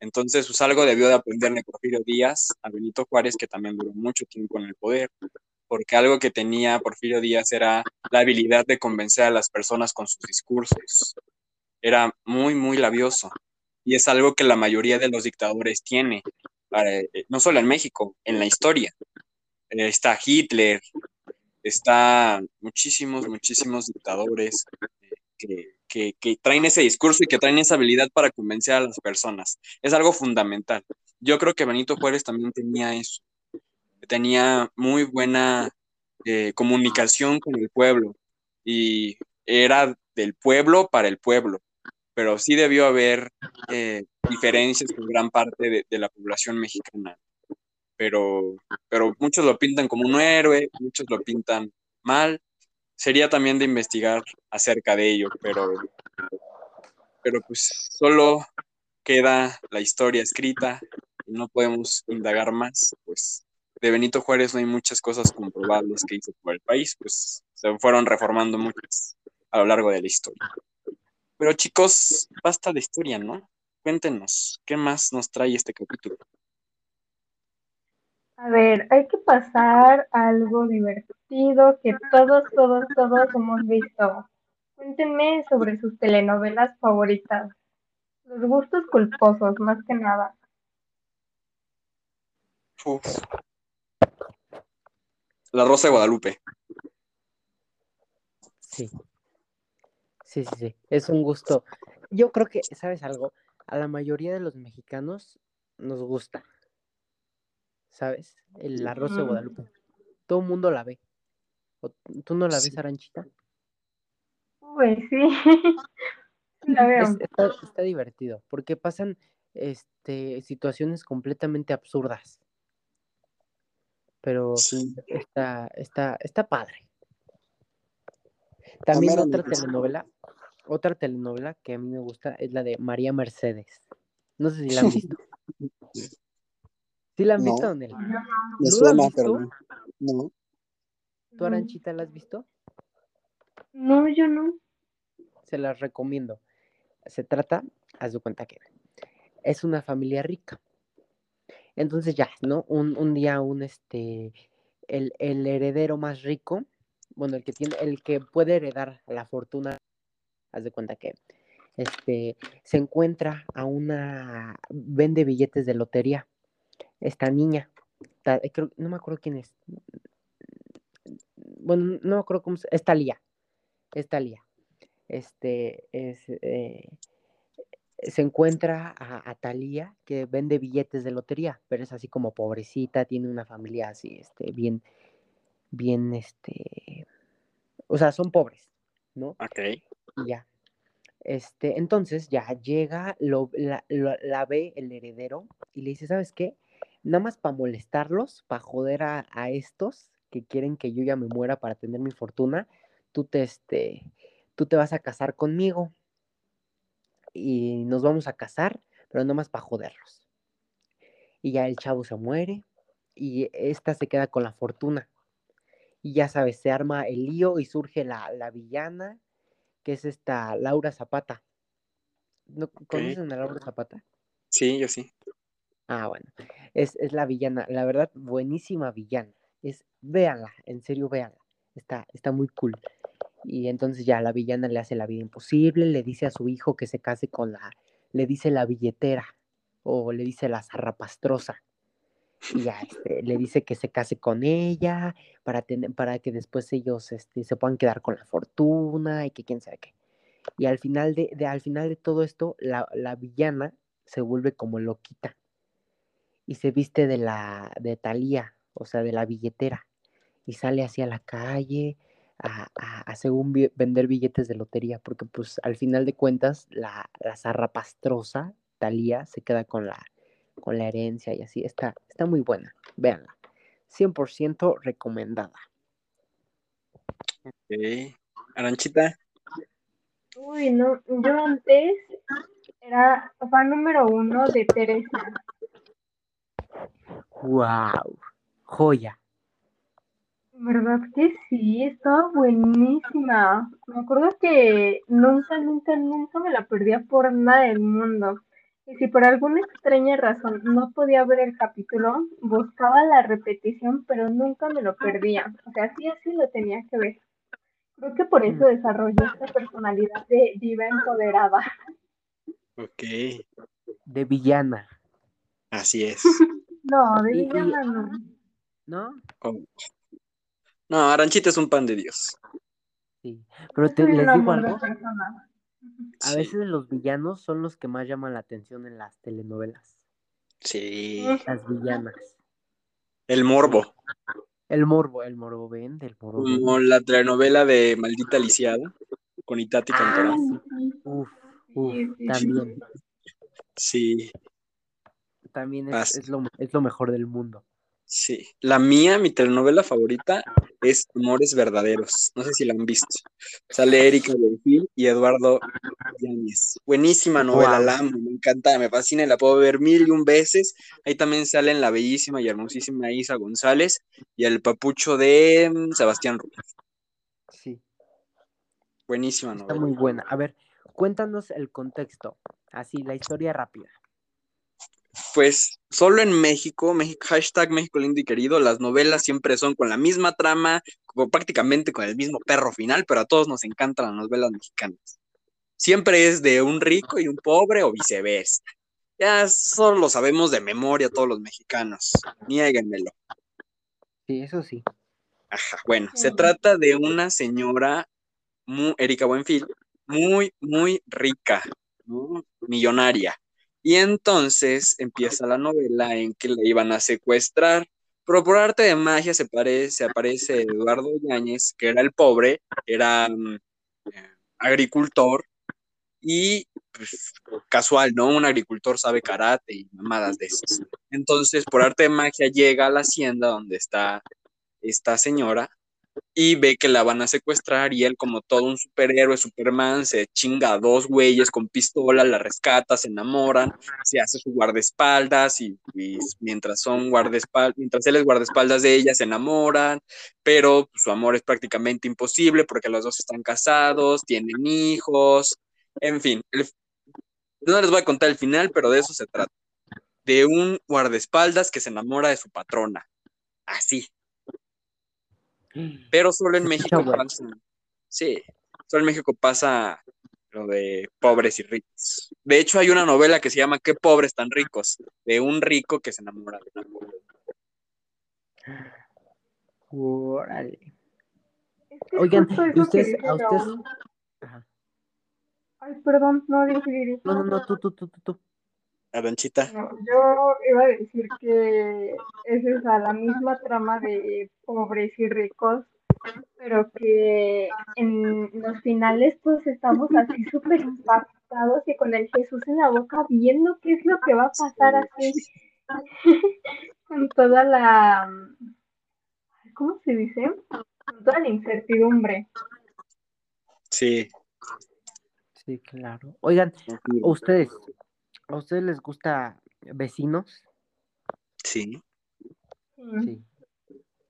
Entonces, pues algo debió de aprenderle Porfirio Díaz a Benito Juárez, que también duró mucho tiempo en el poder, porque algo que tenía Porfirio Díaz era la habilidad de convencer a las personas con sus discursos. Era muy, muy labioso. Y es algo que la mayoría de los dictadores tiene, eh, no solo en México, en la historia. Eh, está Hitler, está muchísimos, muchísimos dictadores que, que, traen ese discurso y que traen esa habilidad para convencer a las personas. Es algo fundamental. Yo creo que Benito Juárez también tenía eso. Tenía muy buena eh, comunicación con el pueblo y era del pueblo para el pueblo, pero sí debió haber eh, diferencias con gran parte de, la población mexicana. Pero, pero muchos lo pintan como un héroe, muchos lo pintan mal, sería también de investigar acerca de ello, pero, pero pues solo queda la historia escrita y no podemos indagar más, pues de Benito Juárez no hay muchas cosas comprobables que hizo por el país, pues se fueron reformando muchas a lo largo de la historia. Pero chicos, basta de historia, ¿no? Cuéntenos, ¿qué más nos trae este capítulo? A ver, hay que pasar algo divertido que todos, todos, todos hemos visto. Cuéntenme sobre sus telenovelas favoritas. Los gustos culposos, más que nada. La Rosa de Guadalupe. Sí. Sí, sí, sí. Es un gusto. Yo creo que, ¿sabes algo? A la mayoría de los mexicanos nos gusta. ¿sabes? El arroz de Guadalupe. Todo el mundo la ve. ¿Tú no la ves, Aranchita? Pues sí, la veo. está, divertido, porque pasan este, situaciones completamente absurdas. Pero está, está, está padre. También otra telenovela, otra telenovela que a mí me gusta es la de María Mercedes. No sé si la han visto. ¿Sí la han visto, Daniel? Me suena, pero no. ¿Tú, Aranchita, la has visto? No, yo no. Se las recomiendo. Se trata, haz de cuenta que es una familia rica. Entonces ya, ¿no? Un, un día un este, el, el, heredero más rico, bueno, el que tiene, el que puede heredar la fortuna, haz de cuenta que este, se encuentra a una, vende billetes de lotería esta niña. Eh, no me acuerdo quién es. Bueno, no me acuerdo cómo se. Es Talía. Es Talía. Este es. Eh, se encuentra a, a, Talía que vende billetes de lotería, pero es así como pobrecita, tiene una familia así, este, bien, bien, este, o sea, son pobres, ¿no? Ok. Y ya. Este, entonces ya llega, lo, la, la, ve el heredero y le dice, ¿sabes qué? nada más para molestarlos, para joder a, estos que quieren que yo ya me muera para tener mi fortuna, tú te, este, tú te vas a casar conmigo y nos vamos a casar, pero nada más para joderlos. Y ya el chavo se muere y esta se queda con la fortuna. Y ya sabes, se arma el lío y surge la, villana, que es esta Laura Zapata. ¿No, ¿Conocen a Laura Zapata? Sí, yo sí. Ah, bueno. Es, la villana. La verdad, buenísima villana. Es, véanla, en serio, véanla. Está, está muy cool. Y entonces ya la villana le hace la vida imposible, le dice a su hijo que se case con la, le dice la billetera, o le dice la zarrapastrosa. Y ya este, le dice que se case con ella para, para que después ellos este, se puedan quedar con la fortuna y que quién sabe qué. Y al final de, de al final de todo esto, la, la villana se vuelve como loquita y se viste de la de Talía, o sea, de la billetera, y sale hacia la calle a, a, según vender billetes de lotería, porque pues al final de cuentas la, la zarrapastrosa Talía se queda con la, con la herencia y así, está, está muy buena, véanla, 100% recomendada. Ok, Aranchita. Uy, no, yo antes era fan número uno de Teresa. Wow, joya. ¿Verdad que sí? Estaba buenísima. Me acuerdo que nunca, nunca, nunca me la perdía por nada del mundo. Y si por alguna extraña razón no podía ver el capítulo, buscaba la repetición, pero nunca me lo perdía. O sea, sí así lo tenía que ver. Creo que por eso mm. desarrolló esta personalidad de diva empoderada. Ok. De villana. Así es. no, de villana no. ¿No? Oh. No, Aranchita es un pan de Dios. Sí, pero te, les digo algo. A veces los villanos son los que más llaman la atención en las telenovelas. Sí. Las villanas. El morbo. El morbo, el morbo ven, del morbo. Como la telenovela de Maldita Lisiada con Itati ah, Uf, uf, también. Sí. También es, lo, es lo mejor del mundo. Sí, la mía, mi telenovela favorita es Amores Verdaderos. No sé si la han visto. Sale Erika Buenfil y Eduardo Yáñez. Buenísima novela, la amo, me encanta, me fascina y la puedo ver mil y un veces. Ahí también salen la bellísima y hermosísima Isa González y el papucho de mm, Sebastián Rubio. Sí. Buenísima novela. Está muy buena. A ver, cuéntanos el contexto, así, la historia rápida pues solo en México, México, hashtag México lindo y querido, las novelas siempre son con la misma trama, prácticamente con el mismo perro final, pero a todos nos encantan las novelas mexicanas. Siempre es de un rico y un pobre o viceversa. Ya solo lo sabemos de memoria todos los mexicanos. Niéguenmelo. Sí, eso sí. Ajá, bueno, se trata de una señora, Erika Buenfil, muy, muy rica, millonaria y entonces empieza la novela en que le iban a secuestrar. Pero por arte de magia se, parece, aparece Eduardo Yáñez, que era el pobre, era mm, eh, agricultor y pues, casual, ¿no? Un agricultor sabe karate y mamadas de esas. Entonces, por arte de magia llega a la hacienda donde está esta señora y ve que la van a secuestrar y él como todo un superhéroe, Superman, se chinga a dos güeyes con pistola, la rescata, se enamoran, se hace su guardaespaldas y, mientras son guardaespaldas, mientras él es guardaespaldas de ella, se enamoran, pero su amor es prácticamente imposible porque los dos están casados, tienen hijos, en fin, no les voy a contar el final, pero de eso se trata, de un guardaespaldas que se enamora de su patrona, así, pero solo en México pasa. Sí, solo en México pasa lo de pobres y ricos. De hecho, hay una novela que se llama ¿Qué pobres tan ricos? De un rico que se enamora de una pobre. Oigan, ustedes, a ustedes. Ay, perdón, no dije. No, no, no, tú, tú, tú, tú. Aranchita. yo iba a decir que es esa, la misma trama de pobres y ricos, pero que en los finales pues estamos así súper impactados y con el Jesús en la boca viendo qué es lo que va a pasar así, con toda la, ¿cómo se dice? Con toda la incertidumbre. Sí. Sí, claro. Oigan, ustedes, ¿A ustedes les gusta Vecinos? Sí. Sí.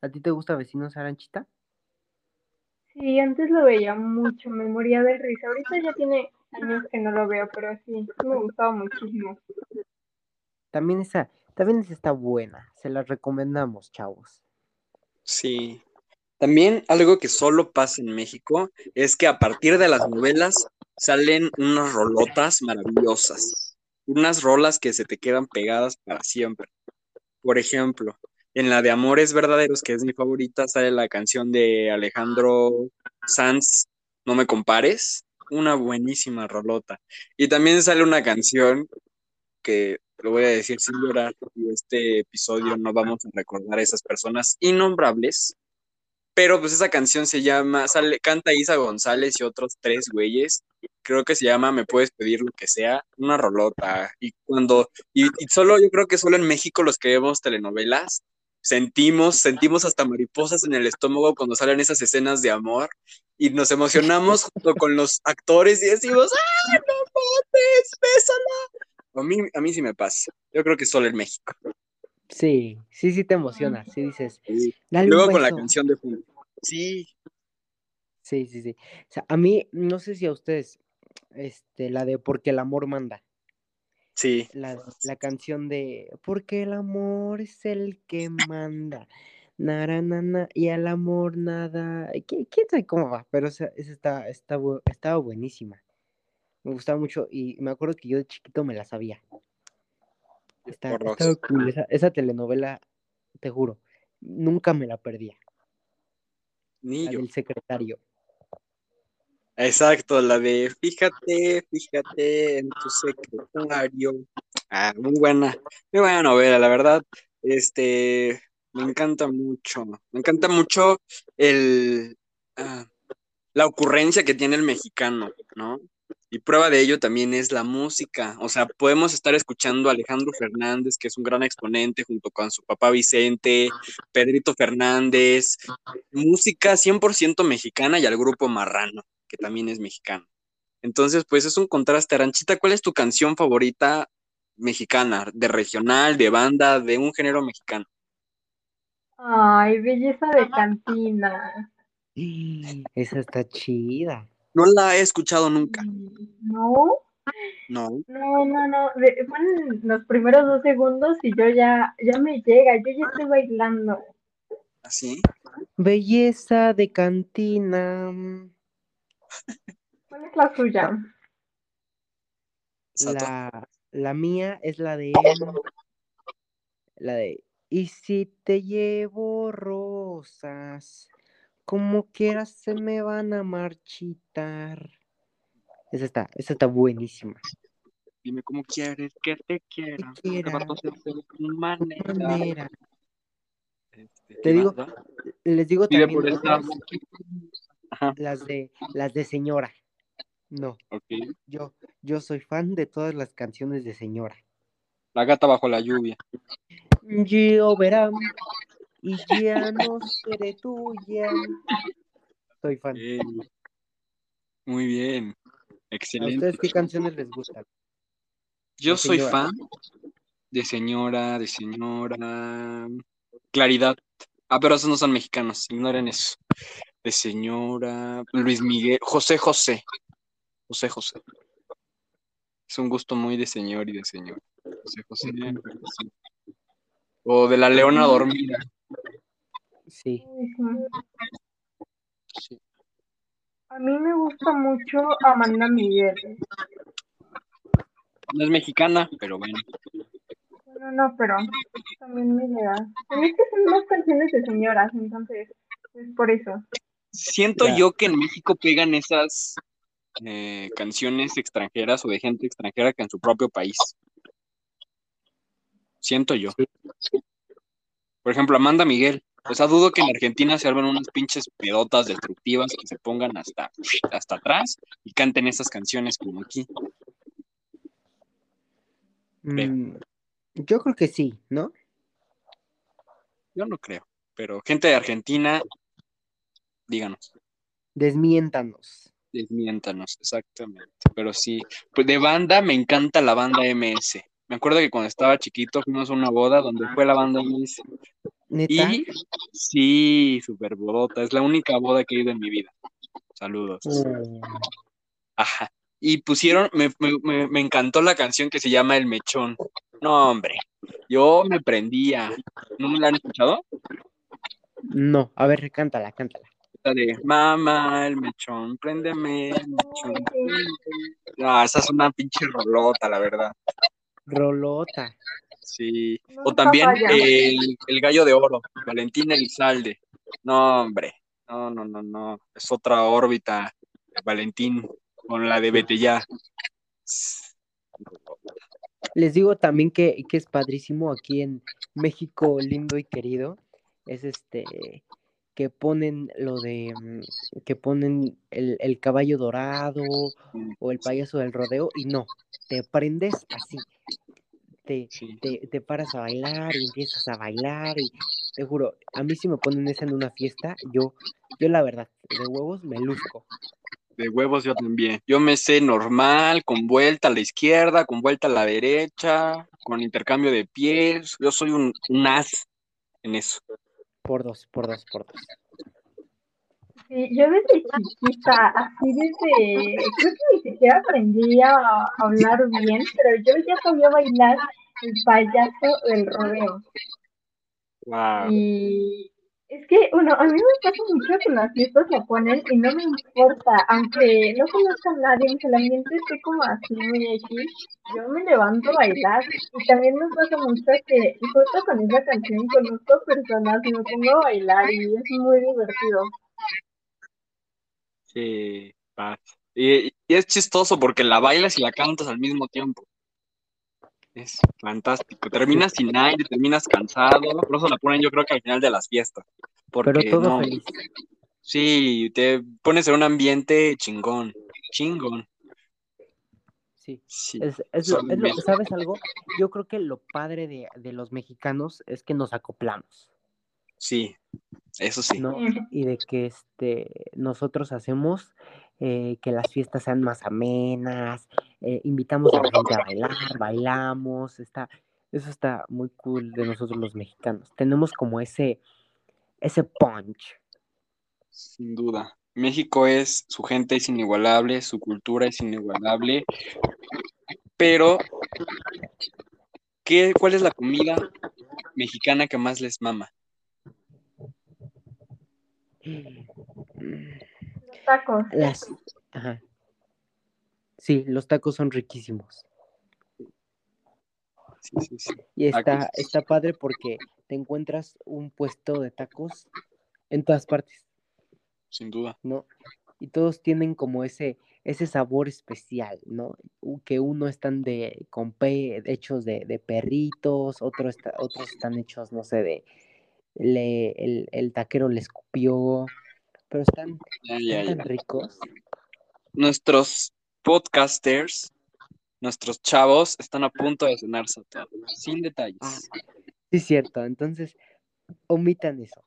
¿A ti te gusta Vecinos, Aranchita? Sí, antes lo veía mucho, me moría de risa. Ahorita ya tiene años que no lo veo, pero sí, me gustaba muchísimo. También esa, también esa está buena, se la recomendamos, chavos. Sí. También algo que solo pasa en México es que a partir de las novelas salen unas rolotas maravillosas unas rolas que se te quedan pegadas para siempre. Por ejemplo, en la de Amores Verdaderos, que es mi favorita, sale la canción de Alejandro Sanz, No me compares, una buenísima rolota. Y también sale una canción que lo voy a decir sin llorar, y este episodio no vamos a recordar a esas personas innombrables, pero pues esa canción se llama, sale, canta Isa González y otros tres güeyes, creo que se llama Me puedes pedir lo que sea, una rolota, y cuando, y, y solo, yo creo que solo en México los que vemos telenovelas, sentimos, sentimos hasta mariposas en el estómago cuando salen esas escenas de amor y nos emocionamos junto con los actores y decimos, ¡ah, no mames, bésala! A mí, a mí sí me pasa. Yo creo que solo en México. Sí, sí, sí te emociona, sí dices. Sí. "Dale un Luego con la beso". canción de fondo. Sí, Sí, sí, sí. O sea, a mí, no sé si a ustedes, este, la de Porque el amor manda, sí. la, la canción de Porque el amor es el que manda, nara, na, y al amor nada, ¿qui- quién sabe cómo va? Pero esa, esa está, está, estaba buenísima, me gustaba mucho y me acuerdo que yo de chiquito me la sabía. Está, cool, esa, esa telenovela, te juro, nunca me la perdía, Ni la yo. del secretario. Exacto, la de fíjate, fíjate en tu secretario. Ah, muy buena, muy buena novela, la verdad. Este, me encanta mucho, me encanta mucho el, ah, la ocurrencia que tiene el mexicano, ¿no? Y prueba de ello también es la música. O sea, podemos estar escuchando a Alejandro Fernández, que es un gran exponente, junto con su papá Vicente, Pedrito Fernández, música 100% mexicana y al grupo Marrano, que también es mexicano. Entonces, pues es un contraste. Aranchita, ¿cuál es tu canción favorita mexicana? ¿De regional, de banda, de un género mexicano? Ay, belleza de cantina. Esa está chida. No la he escuchado nunca. No, No. no, no, no. Fueron los primeros dos segundos y yo ya, ya me llega, yo ya estoy bailando. ¿Así? Belleza de cantina. ¿Cuál es la suya? La, la mía es la de. La de. Y si te llevo rosas, como quieras se me van a marchitar. Esa está, esa está buenísima. Dime cómo quieres que te quiera. Te quiera. Te vas a hacer de tu manera. Manera. Este, Te ¿qué digo? Les digo también por esta. Ajá, las de las de señora. No, ok. yo, yo soy fan de todas las canciones de señora. La gata bajo la lluvia. Lloverá y ya no seré tuya. Soy fan. Ey, Muy bien. ¿A Excelente. ustedes qué canciones les gustan? Yo soy fan de señora, de señora. Claridad. Ah, pero esos no son mexicanos, ignoren eso. De señora. Luis Miguel. José José. José José. Es un gusto muy de señor y de señor. José José. sí. O de la leona dormida. Sí. Sí. A mí me gusta mucho Amanda Miguel. No es mexicana, pero bueno. No, no, pero también me llega. A mí es que son más canciones de señoras, entonces es por eso. Siento yo que en México pegan esas eh, canciones extranjeras o de gente extranjera que en su propio país. Siento yo. Por ejemplo, Amanda Miguel. O sea, dudo que en Argentina se armen unas pinches pedotas destructivas que se pongan hasta, hasta atrás y canten esas canciones como aquí. Mm, yo creo que sí, ¿no? Yo no creo. Pero gente de Argentina, díganos. Desmiéntanos. Desmiéntanos, exactamente. Pero sí, pues de banda me encanta la banda MS. Me acuerdo que cuando estaba chiquito fuimos a una boda donde fue la banda MS. ¿Neta? Y sí, super bodota. Es la única boda que he ido en mi vida. Saludos. Oh, Ajá. Y pusieron, me, me- me- me encantó la canción que se llama El Mechón. No, hombre. Yo me prendía. ¿No me la han escuchado? no, a ver, cántala, cántala. La de Mamá, el mechón, préndeme el mechón. préndeme". No, esa es una pinche rolota, la verdad. Rolota. Sí. No, O también el, el gallo de oro, Valentín Elizalde. No, hombre. No, no, no, no. Es otra órbita. Valentín con la de ya. Les digo también que, que es padrísimo aquí en México lindo y querido. Es este que ponen lo de mm, que ponen el, el caballo dorado o el payaso del rodeo y no, te prendes así. Te, Sí. te, te paras a bailar y empiezas a bailar y te juro, a mí si me ponen esa en una fiesta, yo, yo la verdad, de huevos me luzco. De huevos yo también. Yo me sé normal, con vuelta a la izquierda, con vuelta a la derecha, con intercambio de pies. Yo soy un, un as en eso. Por dos, por dos, por dos. Sí, yo desde chiquita, así desde, creo que ni siquiera aprendí a hablar bien, pero yo ya sabía bailar el payaso del rodeo. Wow. Y es que, bueno, a mí me pasa mucho que las fiestas la ponen y no me importa, aunque no conozca a nadie, aunque el ambiente esté como así muy X, yo me levanto a bailar. Y también me pasa mucho que justo con esa canción conozco personas y me pongo a bailar y es muy divertido. Sí, y es chistoso porque la bailas y la cantas al mismo tiempo. Es fantástico. Terminas sin aire, terminas cansado. Por eso la ponen yo creo que al final de las fiestas. Porque Pero todo no, feliz. sí, te pones en un ambiente chingón. Chingón. Sí. Sí. Es, es lo- Son es lo- bien- ¿Sabes algo? Yo creo que lo padre de, de los mexicanos es que nos acoplamos, Sí, eso sí. ¿no? Y de que este, nosotros hacemos eh, que las fiestas sean más amenas, eh, invitamos a la gente a bailar, bailamos, está, eso está muy cool de nosotros los mexicanos. Tenemos como ese, ese punch. Sin duda. México es, su gente es inigualable, su cultura es inigualable, pero ¿qué, cuál es la comida mexicana que más les mama? Los tacos. Las, ajá. Sí, los tacos son riquísimos. Sí, sí, sí. Y está, Tacos. está padre porque te encuentras un puesto de tacos en todas partes, Sin duda. ¿no? Y todos tienen como ese, ese sabor especial, ¿no? Que uno están de, con pe- hechos de, de perritos, otro está- otros están hechos, no sé, de, le, el, el taquero le escupió, pero están, Ya, ya, están ya. tan ricos. Nuestros podcasters, nuestros chavos, están a punto de cenar satán, sin detalles. Ah, Sí, cierto. Entonces, omitan eso.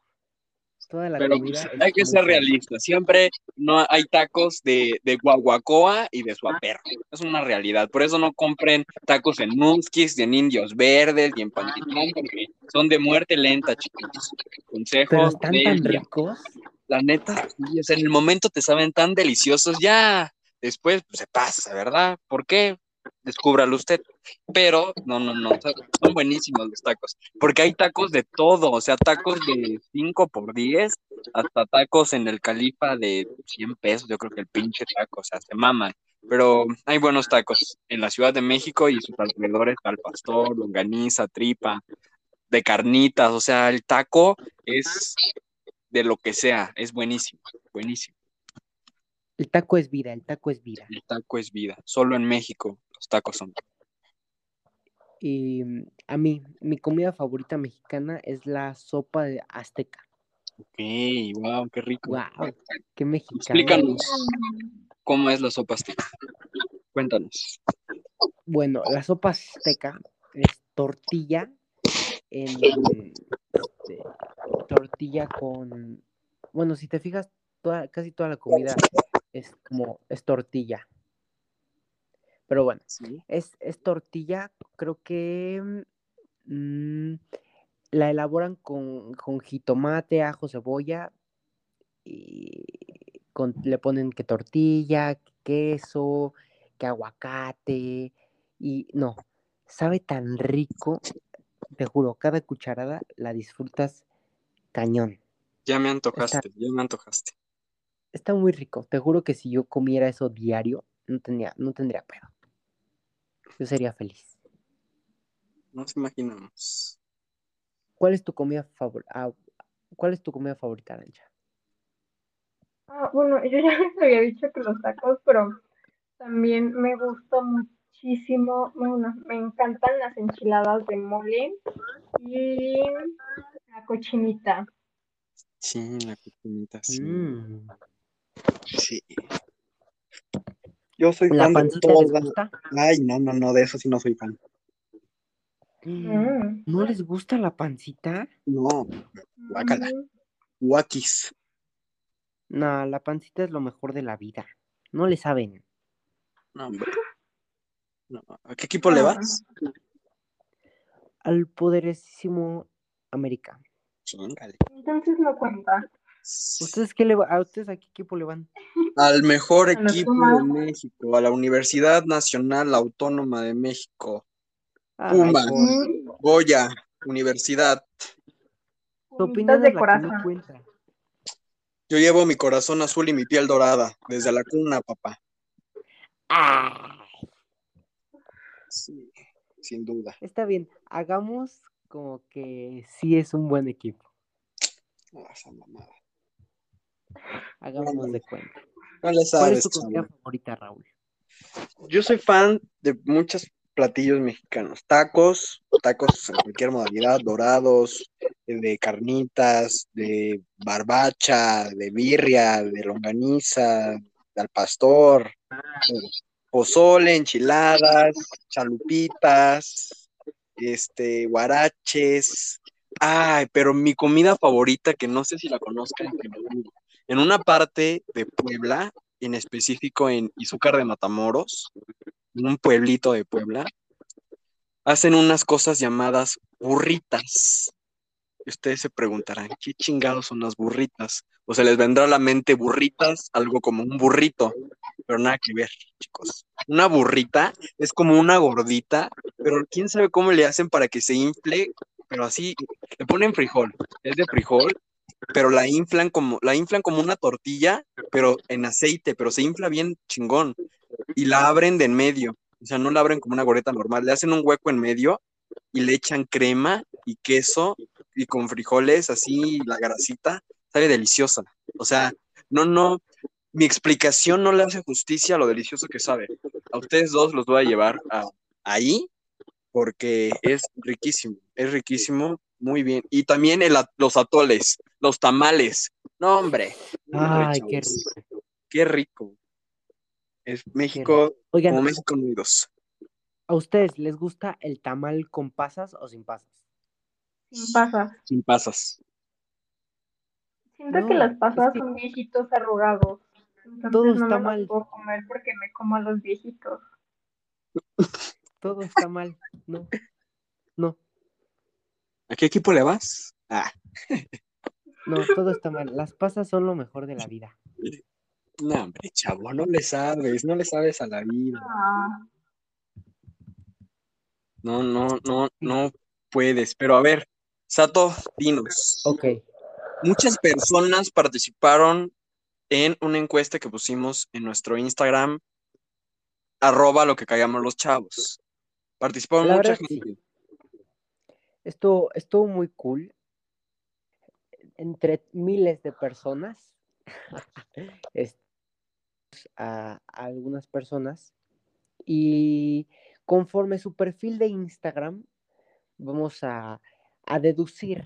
Toda la Pero comida pues, es hay que ser realistas. Siempre no hay tacos de, de guaguacoa y de suaperro. Es una realidad. Por eso no compren tacos en Muskis, en Indios Verdes, ni en Pantitlán, porque son de muerte lenta, chicos. Consejo Pero están tan ricos. La neta, sí, en el momento te saben tan deliciosos, ya después pues, se pasa, ¿verdad? ¿Por qué? Descúbralo usted. Pero, no, no, no, son son buenísimos los tacos, porque hay tacos de todo, o sea, tacos de 5 por 10, hasta tacos en el califa de 100 pesos, yo creo que el pinche taco, o sea, se maman. Pero hay buenos tacos en la Ciudad de México y sus alrededores, al pastor, longaniza, tripa, de carnitas, o sea, el taco es de lo que sea, es buenísimo, buenísimo. El taco es vida, el taco es vida. El taco es vida, solo en México los tacos son. Y a mí, mi comida favorita mexicana es la sopa de azteca. Ok, wow, qué rico. ¡Wow! ¡Qué mexicano! Explícanos cómo es la sopa azteca. Cuéntanos. Bueno, la sopa azteca es tortilla en este, tortilla con bueno, si te fijas, toda, casi toda la comida es como es tortilla. Pero bueno, Sí. es, es tortilla, creo que mm, la elaboran con, con jitomate, ajo, cebolla y con- le ponen que tortilla, que queso, que aguacate y no, sabe tan rico, te juro, cada cucharada la disfrutas cañón. Ya me antojaste, ya me antojaste. Está muy rico, te juro que si yo comiera eso diario, no tendría, no tendría pedo. Yo sería feliz. Nos imaginamos. ¿Cuál es tu comida favorita? ¿Cuál es tu comida favorita, Arancha? Ah, bueno, yo ya les había dicho que los tacos, pero también me gusta muchísimo, bueno, me encantan las enchiladas de mole y la cochinita. Sí, la cochinita, sí. Mm. Sí. Yo soy ¿La fan de todas. gusta? Ay, no, no, no, de eso sí no soy fan. Mm. ¿No les gusta la pancita? No, Guácala. Mm, guakis. No, la pancita es lo mejor de la vida. No le saben. No, hombre. No. ¿A qué equipo le Ah. vas? Al poderosísimo América. Chingale. Entonces no cuenta. ¿Ustedes qué le va- ¿A ustedes a qué equipo le van? Al mejor equipo de México, a la Universidad Nacional Autónoma de México. Mm, Goya, Universidad. Tu opinión de que no corazón. cuenta. Yo llevo mi corazón azul y mi piel dorada desde la cuna, papá. Ay, Sí, sin duda. está bien, hagamos como que sí es un buen equipo. Ah, esa mamada. Hagamos de cuenta. No le ¿Cuál es tu comida favorita, Raúl? Yo soy fan de muchos platillos mexicanos. Tacos, tacos en cualquier modalidad, dorados, de carnitas, de barbacha, de birria, de longaniza, de al pastor, eh, pozole, enchiladas, chalupitas, este, guaraches. Ay, pero mi comida favorita, que no sé si la conozcan, en una parte de Puebla, en específico en Izúcar de Matamoros, en un pueblito de Puebla, hacen unas cosas llamadas burritas. Ustedes se preguntarán, ¿qué chingados son las burritas? O se les vendrá a la mente burritas, algo como un burrito, pero nada que ver, chicos. Una burrita es como una gordita, pero quién sabe cómo le hacen para que se infle, pero así, le ponen frijol, es de frijol, pero la inflan como, la inflan como una tortilla, pero en aceite, pero se infla bien chingón. Y la abren de en medio. O sea, no la abren como una goreta normal, le hacen un hueco en medio y le echan crema y queso y con frijoles así, la grasita, sabe deliciosa. O sea, no, no, mi explicación no le hace justicia a lo delicioso que sabe. A ustedes dos los voy a llevar a- ahí porque es riquísimo, es riquísimo, muy bien. Y también el los atoles, los tamales. No, hombre. Ay, qué rico. Qué rico. Es México como Oigan, México Unidos. ¿A ustedes les gusta el tamal con pasas o sin pasas? Sin pasas. Sin pasas. Siento No, que las es pasas que- son viejitos arrugados. Entonces Todo no está me las mal. puedo comer porque me como a los viejitos. Todo está mal. No. No, ¿A qué equipo le vas? Ah, no, todo está mal. Las pasas son lo mejor de la vida. no, hombre, chavo, no le sabes, no le sabes a la vida. Ah, No, no, no, no puedes. Pero a ver, Sato, dinos. Ok. Muchas personas participaron en una encuesta que pusimos en nuestro Instagram, arroba lo que callamos los chavos. Participaron mucha verdad, sí. gente. Esto estuvo muy cool. Entre miles de personas. a, a algunas personas. Y conforme su perfil de Instagram, vamos a, a deducir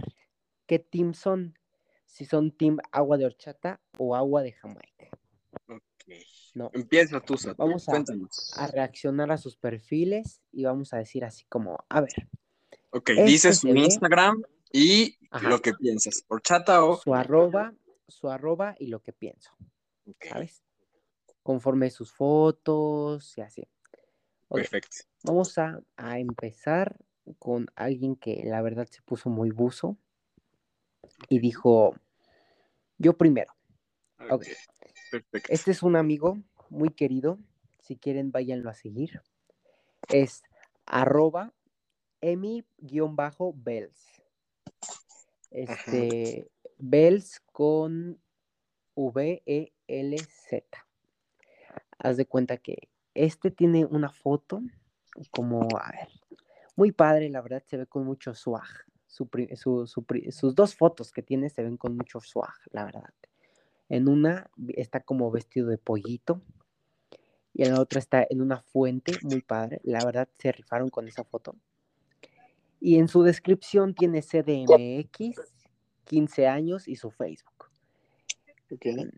qué team son. Si son team agua de horchata o agua de Jamaica. Ok. No. Empieza tú, Sato. Vamos a- Cuéntanos. A reaccionar a sus perfiles y vamos a decir así como, a ver, Ok, este dices su Instagram y Ajá. lo que piensas. Horchata o. su arroba, su arroba y lo que pienso. Ok, ¿sabes? Conforme sus fotos y así. Ok, perfecto. Vamos a, a empezar con alguien que la verdad se puso muy buzo y dijo, yo primero. Ok. Ok, Perfecto. Este es un amigo muy querido. Si quieren, váyanlo a seguir. Es arroba emi-bells. Este, Bells con V-E-L-Z. Haz de cuenta que este tiene una foto como, a ver, muy padre, la verdad, se ve con mucho swag. Su sus dos fotos que tiene se ven con mucho swag, la verdad. En una está como vestido de pollito y en la otra está en una fuente, muy padre. La verdad, se rifaron con esa foto. Y en su descripción tiene CDMX, 15 años y su Facebook.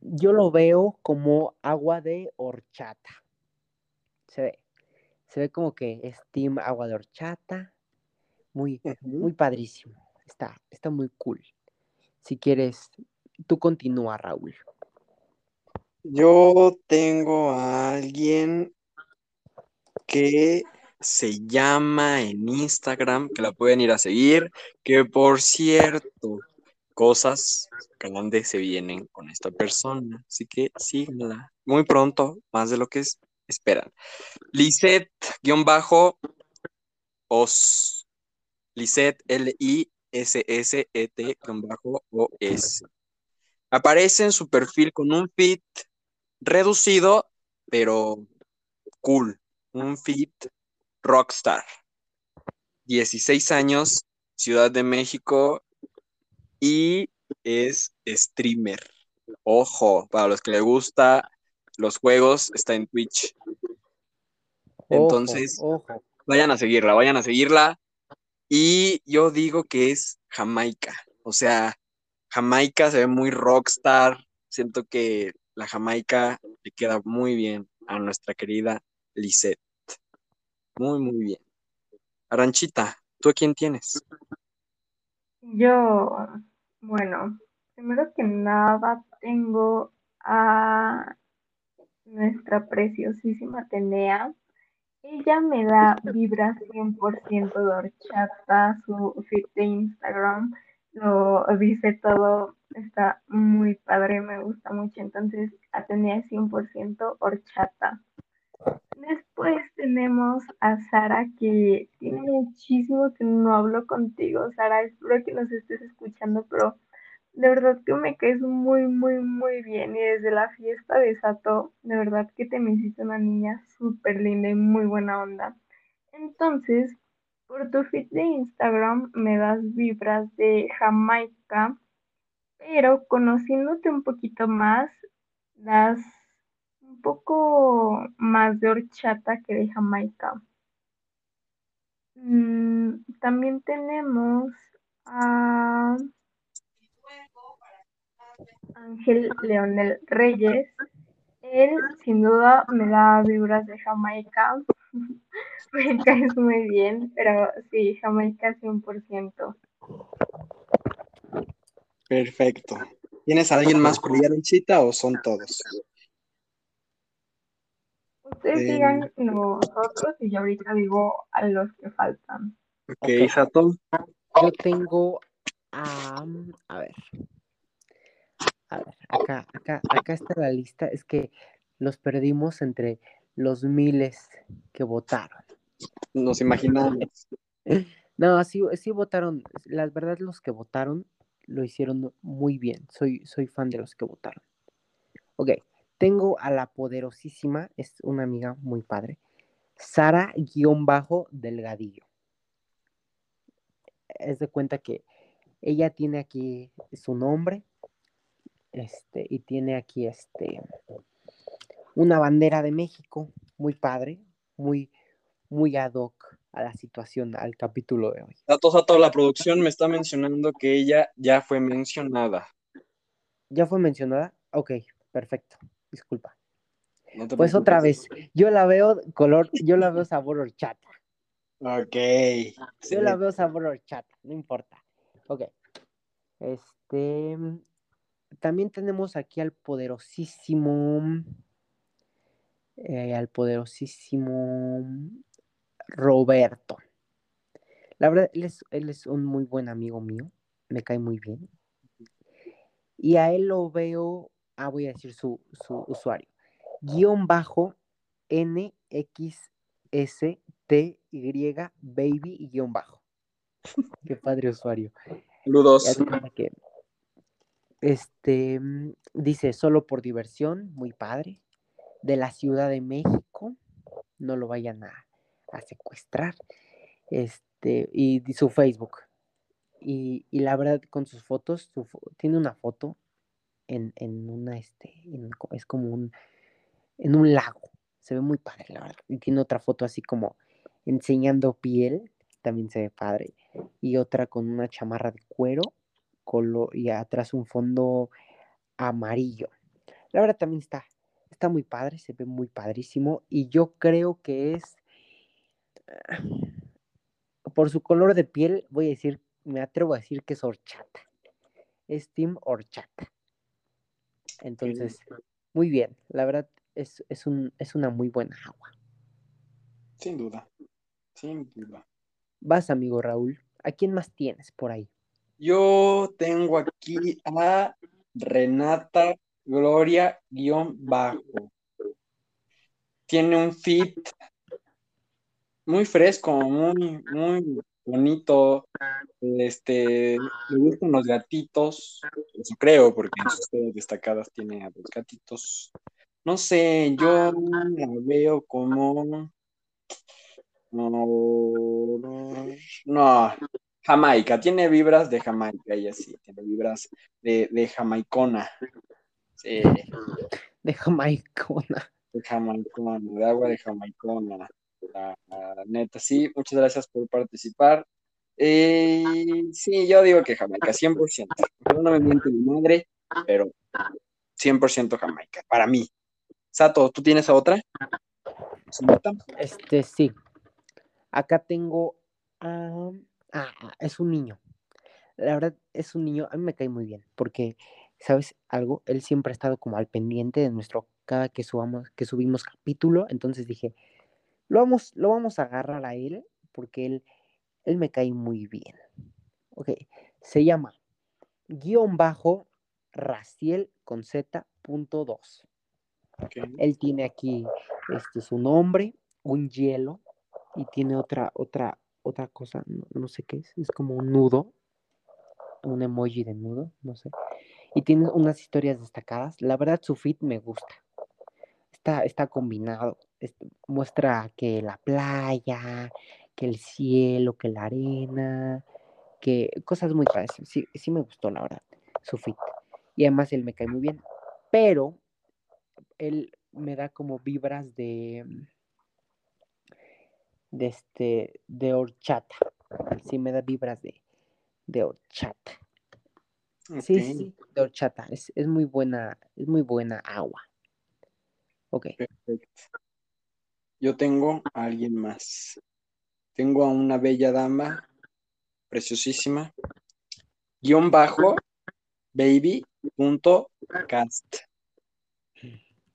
Yo lo veo como agua de horchata. Se ve. Se ve como que es team agua de horchata. Muy, muy padrísimo. Está, está muy cool. Si quieres, tú continúa, Raúl. Yo tengo a alguien que se llama en Instagram, que la pueden ir a seguir, que por cierto, cosas grandes se vienen con esta persona, así que síganla muy pronto, más de lo que esperan. Lisette, guion bajo, os, Lisette, L-I-S-S-E-T, guion bajo, O-S. Aparece en su perfil con un fit reducido, pero cool, un fit rockstar. 16 años, Ciudad de México y es streamer. Ojo, para los que les gusta los juegos, está en Twitch. Entonces, vayan a seguirla, vayan a seguirla. Y yo digo que es Jamaica. O sea, Jamaica se ve muy rockstar. Siento que la Jamaica le queda muy bien a nuestra querida Lisette. Muy, muy bien. Aranchita, ¿tú a quién tienes? Yo, bueno, primero que nada tengo a nuestra preciosísima Atenea. Ella me da vibra 100% de horchata, su feed de Instagram lo dice todo, está muy padre, me gusta mucho. Entonces, Atenea 100% horchata. Después tenemos a Sara, que tiene muchísimo que no hablo contigo. Sara, espero que nos estés escuchando, pero de verdad que me caes muy, muy, muy bien. Y desde la fiesta de Sato, de verdad que te me hiciste una niña súper linda y muy buena onda. Entonces, por tu feed de Instagram me das vibras de Jamaica, pero conociéndote un poquito más, das un poco más de horchata que de Jamaica. Mm, también tenemos a Ángel Leonel Reyes. Él sin duda me da vibras de Jamaica. me caes muy bien, pero sí, Jamaica 100%. Perfecto. ¿Tienes a alguien más por Luchita, o son todos? Ustedes eh, digan nosotros y yo ahorita digo a los que faltan. Ok, Sato. Yo tengo a. a ver. A ver, acá, acá, acá está la lista. Es que los perdimos entre los miles que votaron. Nos imaginamos. No, sí, sí votaron. La verdad, los que votaron lo hicieron muy bien. Soy, soy fan de los que votaron. Ok, tengo a la poderosísima, es una amiga muy padre, Sara-Delgadillo. Es de cuenta que ella tiene aquí su nombre, este, y tiene aquí este, una bandera de México, muy padre, muy, muy ad hoc a la situación, al capítulo de hoy. Datos a toda la producción me está mencionando que ella ya fue mencionada. ¿Ya fue mencionada? Ok, perfecto disculpa. pues otra vez, yo la veo color, yo la veo sabor horchata. Ok. Yo la veo sabor horchata, no importa. Ok. Este. También tenemos aquí al poderosísimo. Eh, al poderosísimo Roberto. La verdad, él es, él es un muy buen amigo mío. Me cae muy bien. Y a él lo veo ah, voy a decir su, usuario, guion bajo NXSTY baby y guion bajo. Qué padre usuario. Saludos. Este dice solo por diversión, muy padre. De la Ciudad de México, no lo vayan a, secuestrar. Este, y, su Facebook. Y, la verdad, con sus fotos, tiene una foto en, una, este, es como un, en un lago. se ve muy padre, la verdad. Y tiene otra foto así como enseñando piel, también se ve padre. Y otra con una chamarra de cuero y atrás un fondo amarillo. La verdad también está, está muy padre, se ve muy padrísimo. Y yo creo que es, por su color de piel, voy a decir, me atrevo a decir que es horchata. Es Team Horchata. Entonces, muy bien, la verdad es, es, un, es una muy buena agua. Sin duda, sin duda. Vas, amigo Raúl. ¿A quién más tienes por ahí? Yo tengo aquí a Renata Gloria guion bajo. Tiene un fit muy fresco, muy, muy bonito. Este, me gustan los gatitos, eso creo, porque en sus destacadas tiene a los gatitos. No sé, yo la veo como. No, no, Jamaica, tiene vibras de Jamaica, ella sí, tiene vibras de, de jamaicona. Sí. De jamaicona. De jamaicona, de agua de jamaicona. La, neta, sí, muchas gracias por participar. Eh, sí, yo digo que Jamaica, 100%. No me miente mi madre, pero 100% Jamaica, para mí. Sato, ¿tú tienes a otra? Este, sí. Acá tengo a... Ah, es un niño. La verdad, es un niño, a mí me cae muy bien, porque, ¿sabes algo? Él siempre ha estado como al pendiente de nuestro, cada que subamos, que subimos capítulo, entonces dije, lo vamos, lo vamos a agarrar a él, porque él, él me cae muy bien. Ok, se llama guion bajo Raciel con Z punto dos. Él tiene aquí este, su nombre, un hielo, y tiene otra, otra, otra cosa, no, sé qué es, es como un nudo, un emoji de nudo, no sé. Y tiene unas historias destacadas. La verdad, su fit me gusta. Está, está combinado. muestra que la playa, que el cielo, que la arena, que cosas muy parecidas. Sí, sí me gustó, la verdad, su fit. Y además él me cae muy bien. Pero él me da como vibras de de este de horchata. Sí me da vibras de, de horchata. Sí, sí, de horchata. Es, es, muy buena, es muy buena agua. Ok. Perfecto. Yo tengo a alguien más. Tengo a una bella dama, preciosísima. Guión bajo, baby, punto, cast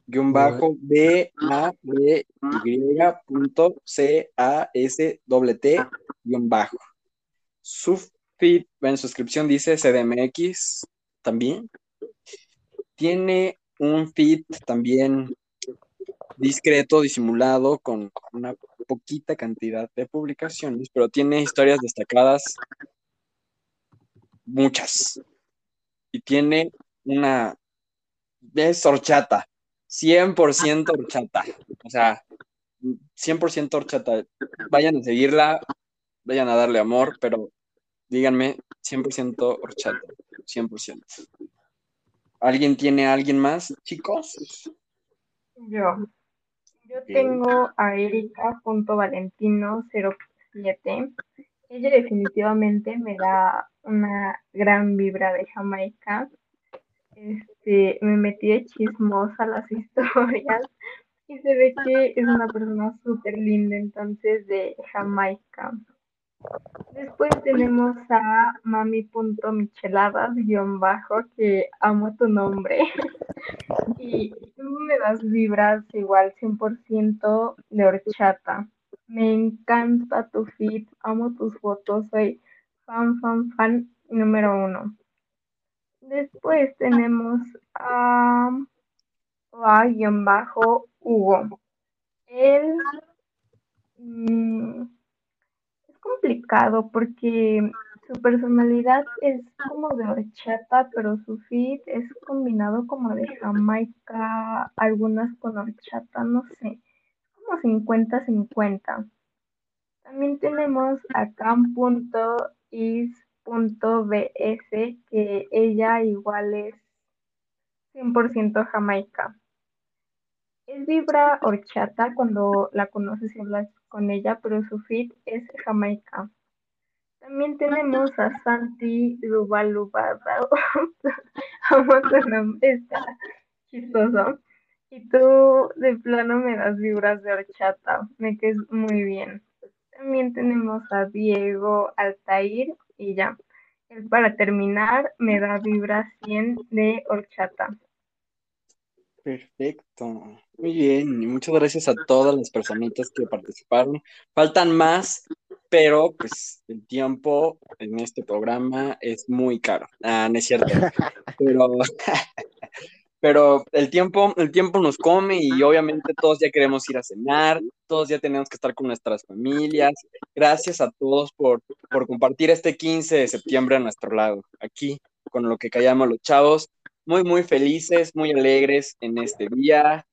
guion bajo B A B Y punto C A S T guion bajo. Su feed, en su descripción dice CDMX también. Tiene un feed también discreto, disimulado, con una poquita cantidad de publicaciones, pero tiene historias destacadas, muchas. Y tiene una, es horchata, 100% horchata. O sea, 100% horchata. Vayan a seguirla, vayan a darle amor, pero díganme 100% horchata. 100%. ¿Alguien tiene a alguien más, chicos? Yo. Yo tengo a Erika.valentino07. Ella definitivamente me da una gran vibra de Jamaica este, me metí de chismosa las historias y se ve que es una persona súper linda entonces de Jamaica. Después tenemos a mami.micheladas guion bajo que amo tu nombre y tú me das vibras igual 100% de horchata. Me encanta tu feed, amo tus fotos, soy fan, fan, fan número uno. Después tenemos a, bajo Hugo. Él mm, es complicado porque su personalidad es como de horchata, pero su feed es combinado como de Jamaica, algunas con horchata, no sé, como 50-50. También tenemos a Cam.is .bs que ella igual es 100% Jamaica. Es vibra horchata cuando la conoces y hablas con ella, pero su fit es Jamaica. También tenemos a Santi Lubaluba. Vamos a nombre, está chistoso. Y tú de plano me das vibras de horchata, me quedas muy bien. También tenemos a Diego Altair y ya. Él para terminar me da vibras 100 de horchata. Perfecto. Muy bien. Y muchas gracias a todas las personitas que participaron. Faltan más, pero pues el tiempo en este programa es muy caro. Ah, no es cierto. Pero pero el tiempo, el tiempo nos come y obviamente todos ya queremos ir a cenar, todos ya tenemos que estar con nuestras familias. Gracias a todos por, por compartir este 15 de septiembre a nuestro lado, aquí con lo que callamos los chavos. Muy, muy felices, muy alegres en este día.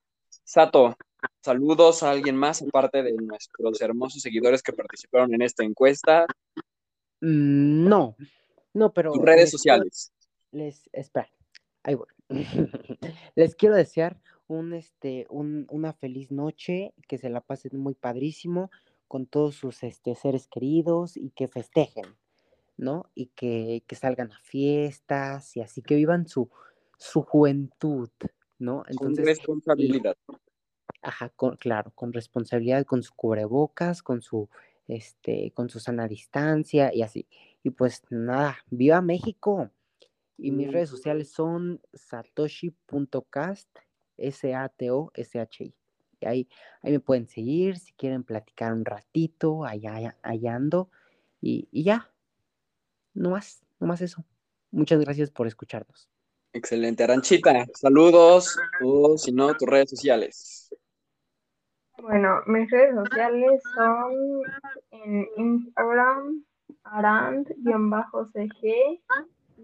Sato, saludos a alguien más aparte de nuestros hermosos seguidores que participaron en esta encuesta. Mm, no, no, pero... redes sociales. Les, espera, ahí voy. Les quiero desear un, este, un, una feliz noche, que se la pasen muy padrísimo con todos sus este, seres queridos y que festejen, ¿no? Y que, que salgan a fiestas y así que vivan su, su juventud, ¿no? Entonces, con responsabilidad. ajá, con, claro, con responsabilidad, con su cubrebocas, con su, este, con su sana distancia y así. Y pues nada, viva México. Y mis redes sociales son satoshi.cast, S-A-T-O-S-H-I. Y ahí, ahí me pueden seguir si quieren platicar un ratito, allá, allá ando. Y, y ya, no más, no más eso. Muchas gracias por escucharnos. Excelente, Aranchita. Saludos, o si no, tus redes sociales. Bueno, mis redes sociales son en Instagram, arand-cg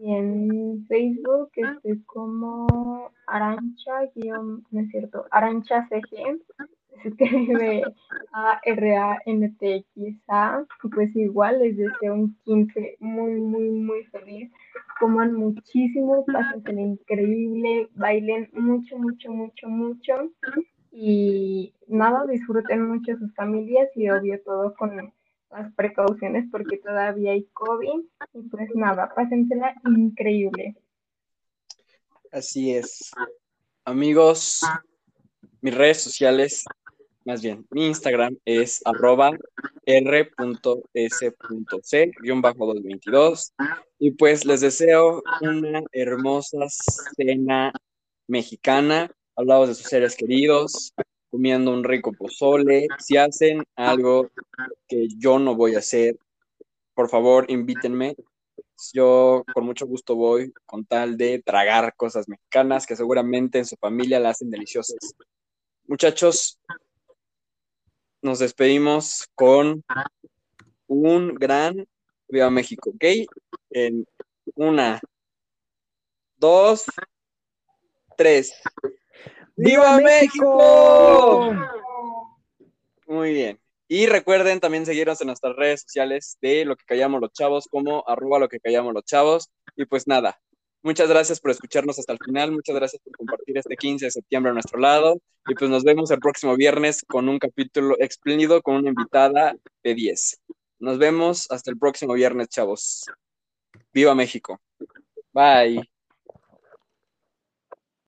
y en Facebook estoy como Arancha, guion, no es cierto, Arancha CG, se escribe A-R-A-N-T-X-A, pues igual les deseo un 15 muy, muy, muy feliz, coman muchísimo, pasen increíble, bailen mucho, mucho, mucho, mucho, y nada, disfruten mucho sus familias y obvio todo con las precauciones porque todavía hay COVID y pues nada, pásensela increíble. Así es. Amigos, mis redes sociales, más bien, mi Instagram es arroba r.s.c-222 y pues les deseo una hermosa cena mexicana al lado de sus seres queridos, comiendo un rico pozole. Si hacen algo que yo no voy a hacer, por favor, invítenme. Yo con mucho gusto voy con tal de tragar cosas mexicanas que seguramente en su familia la hacen deliciosas. Muchachos, nos despedimos con un gran Viva México, ¿ok? En una, dos, tres. ¡Viva, México! Muy bien. Y recuerden también seguirnos en nuestras redes sociales de Lo que callamos los chavos, como arroba lo que callamos los chavos. Y pues nada, muchas gracias por escucharnos hasta el final, muchas gracias por compartir este 15 de septiembre a nuestro lado. Y pues nos vemos el próximo viernes con un capítulo espléndido con una invitada de 10. Nos vemos hasta el próximo viernes, chavos. Viva México. Bye.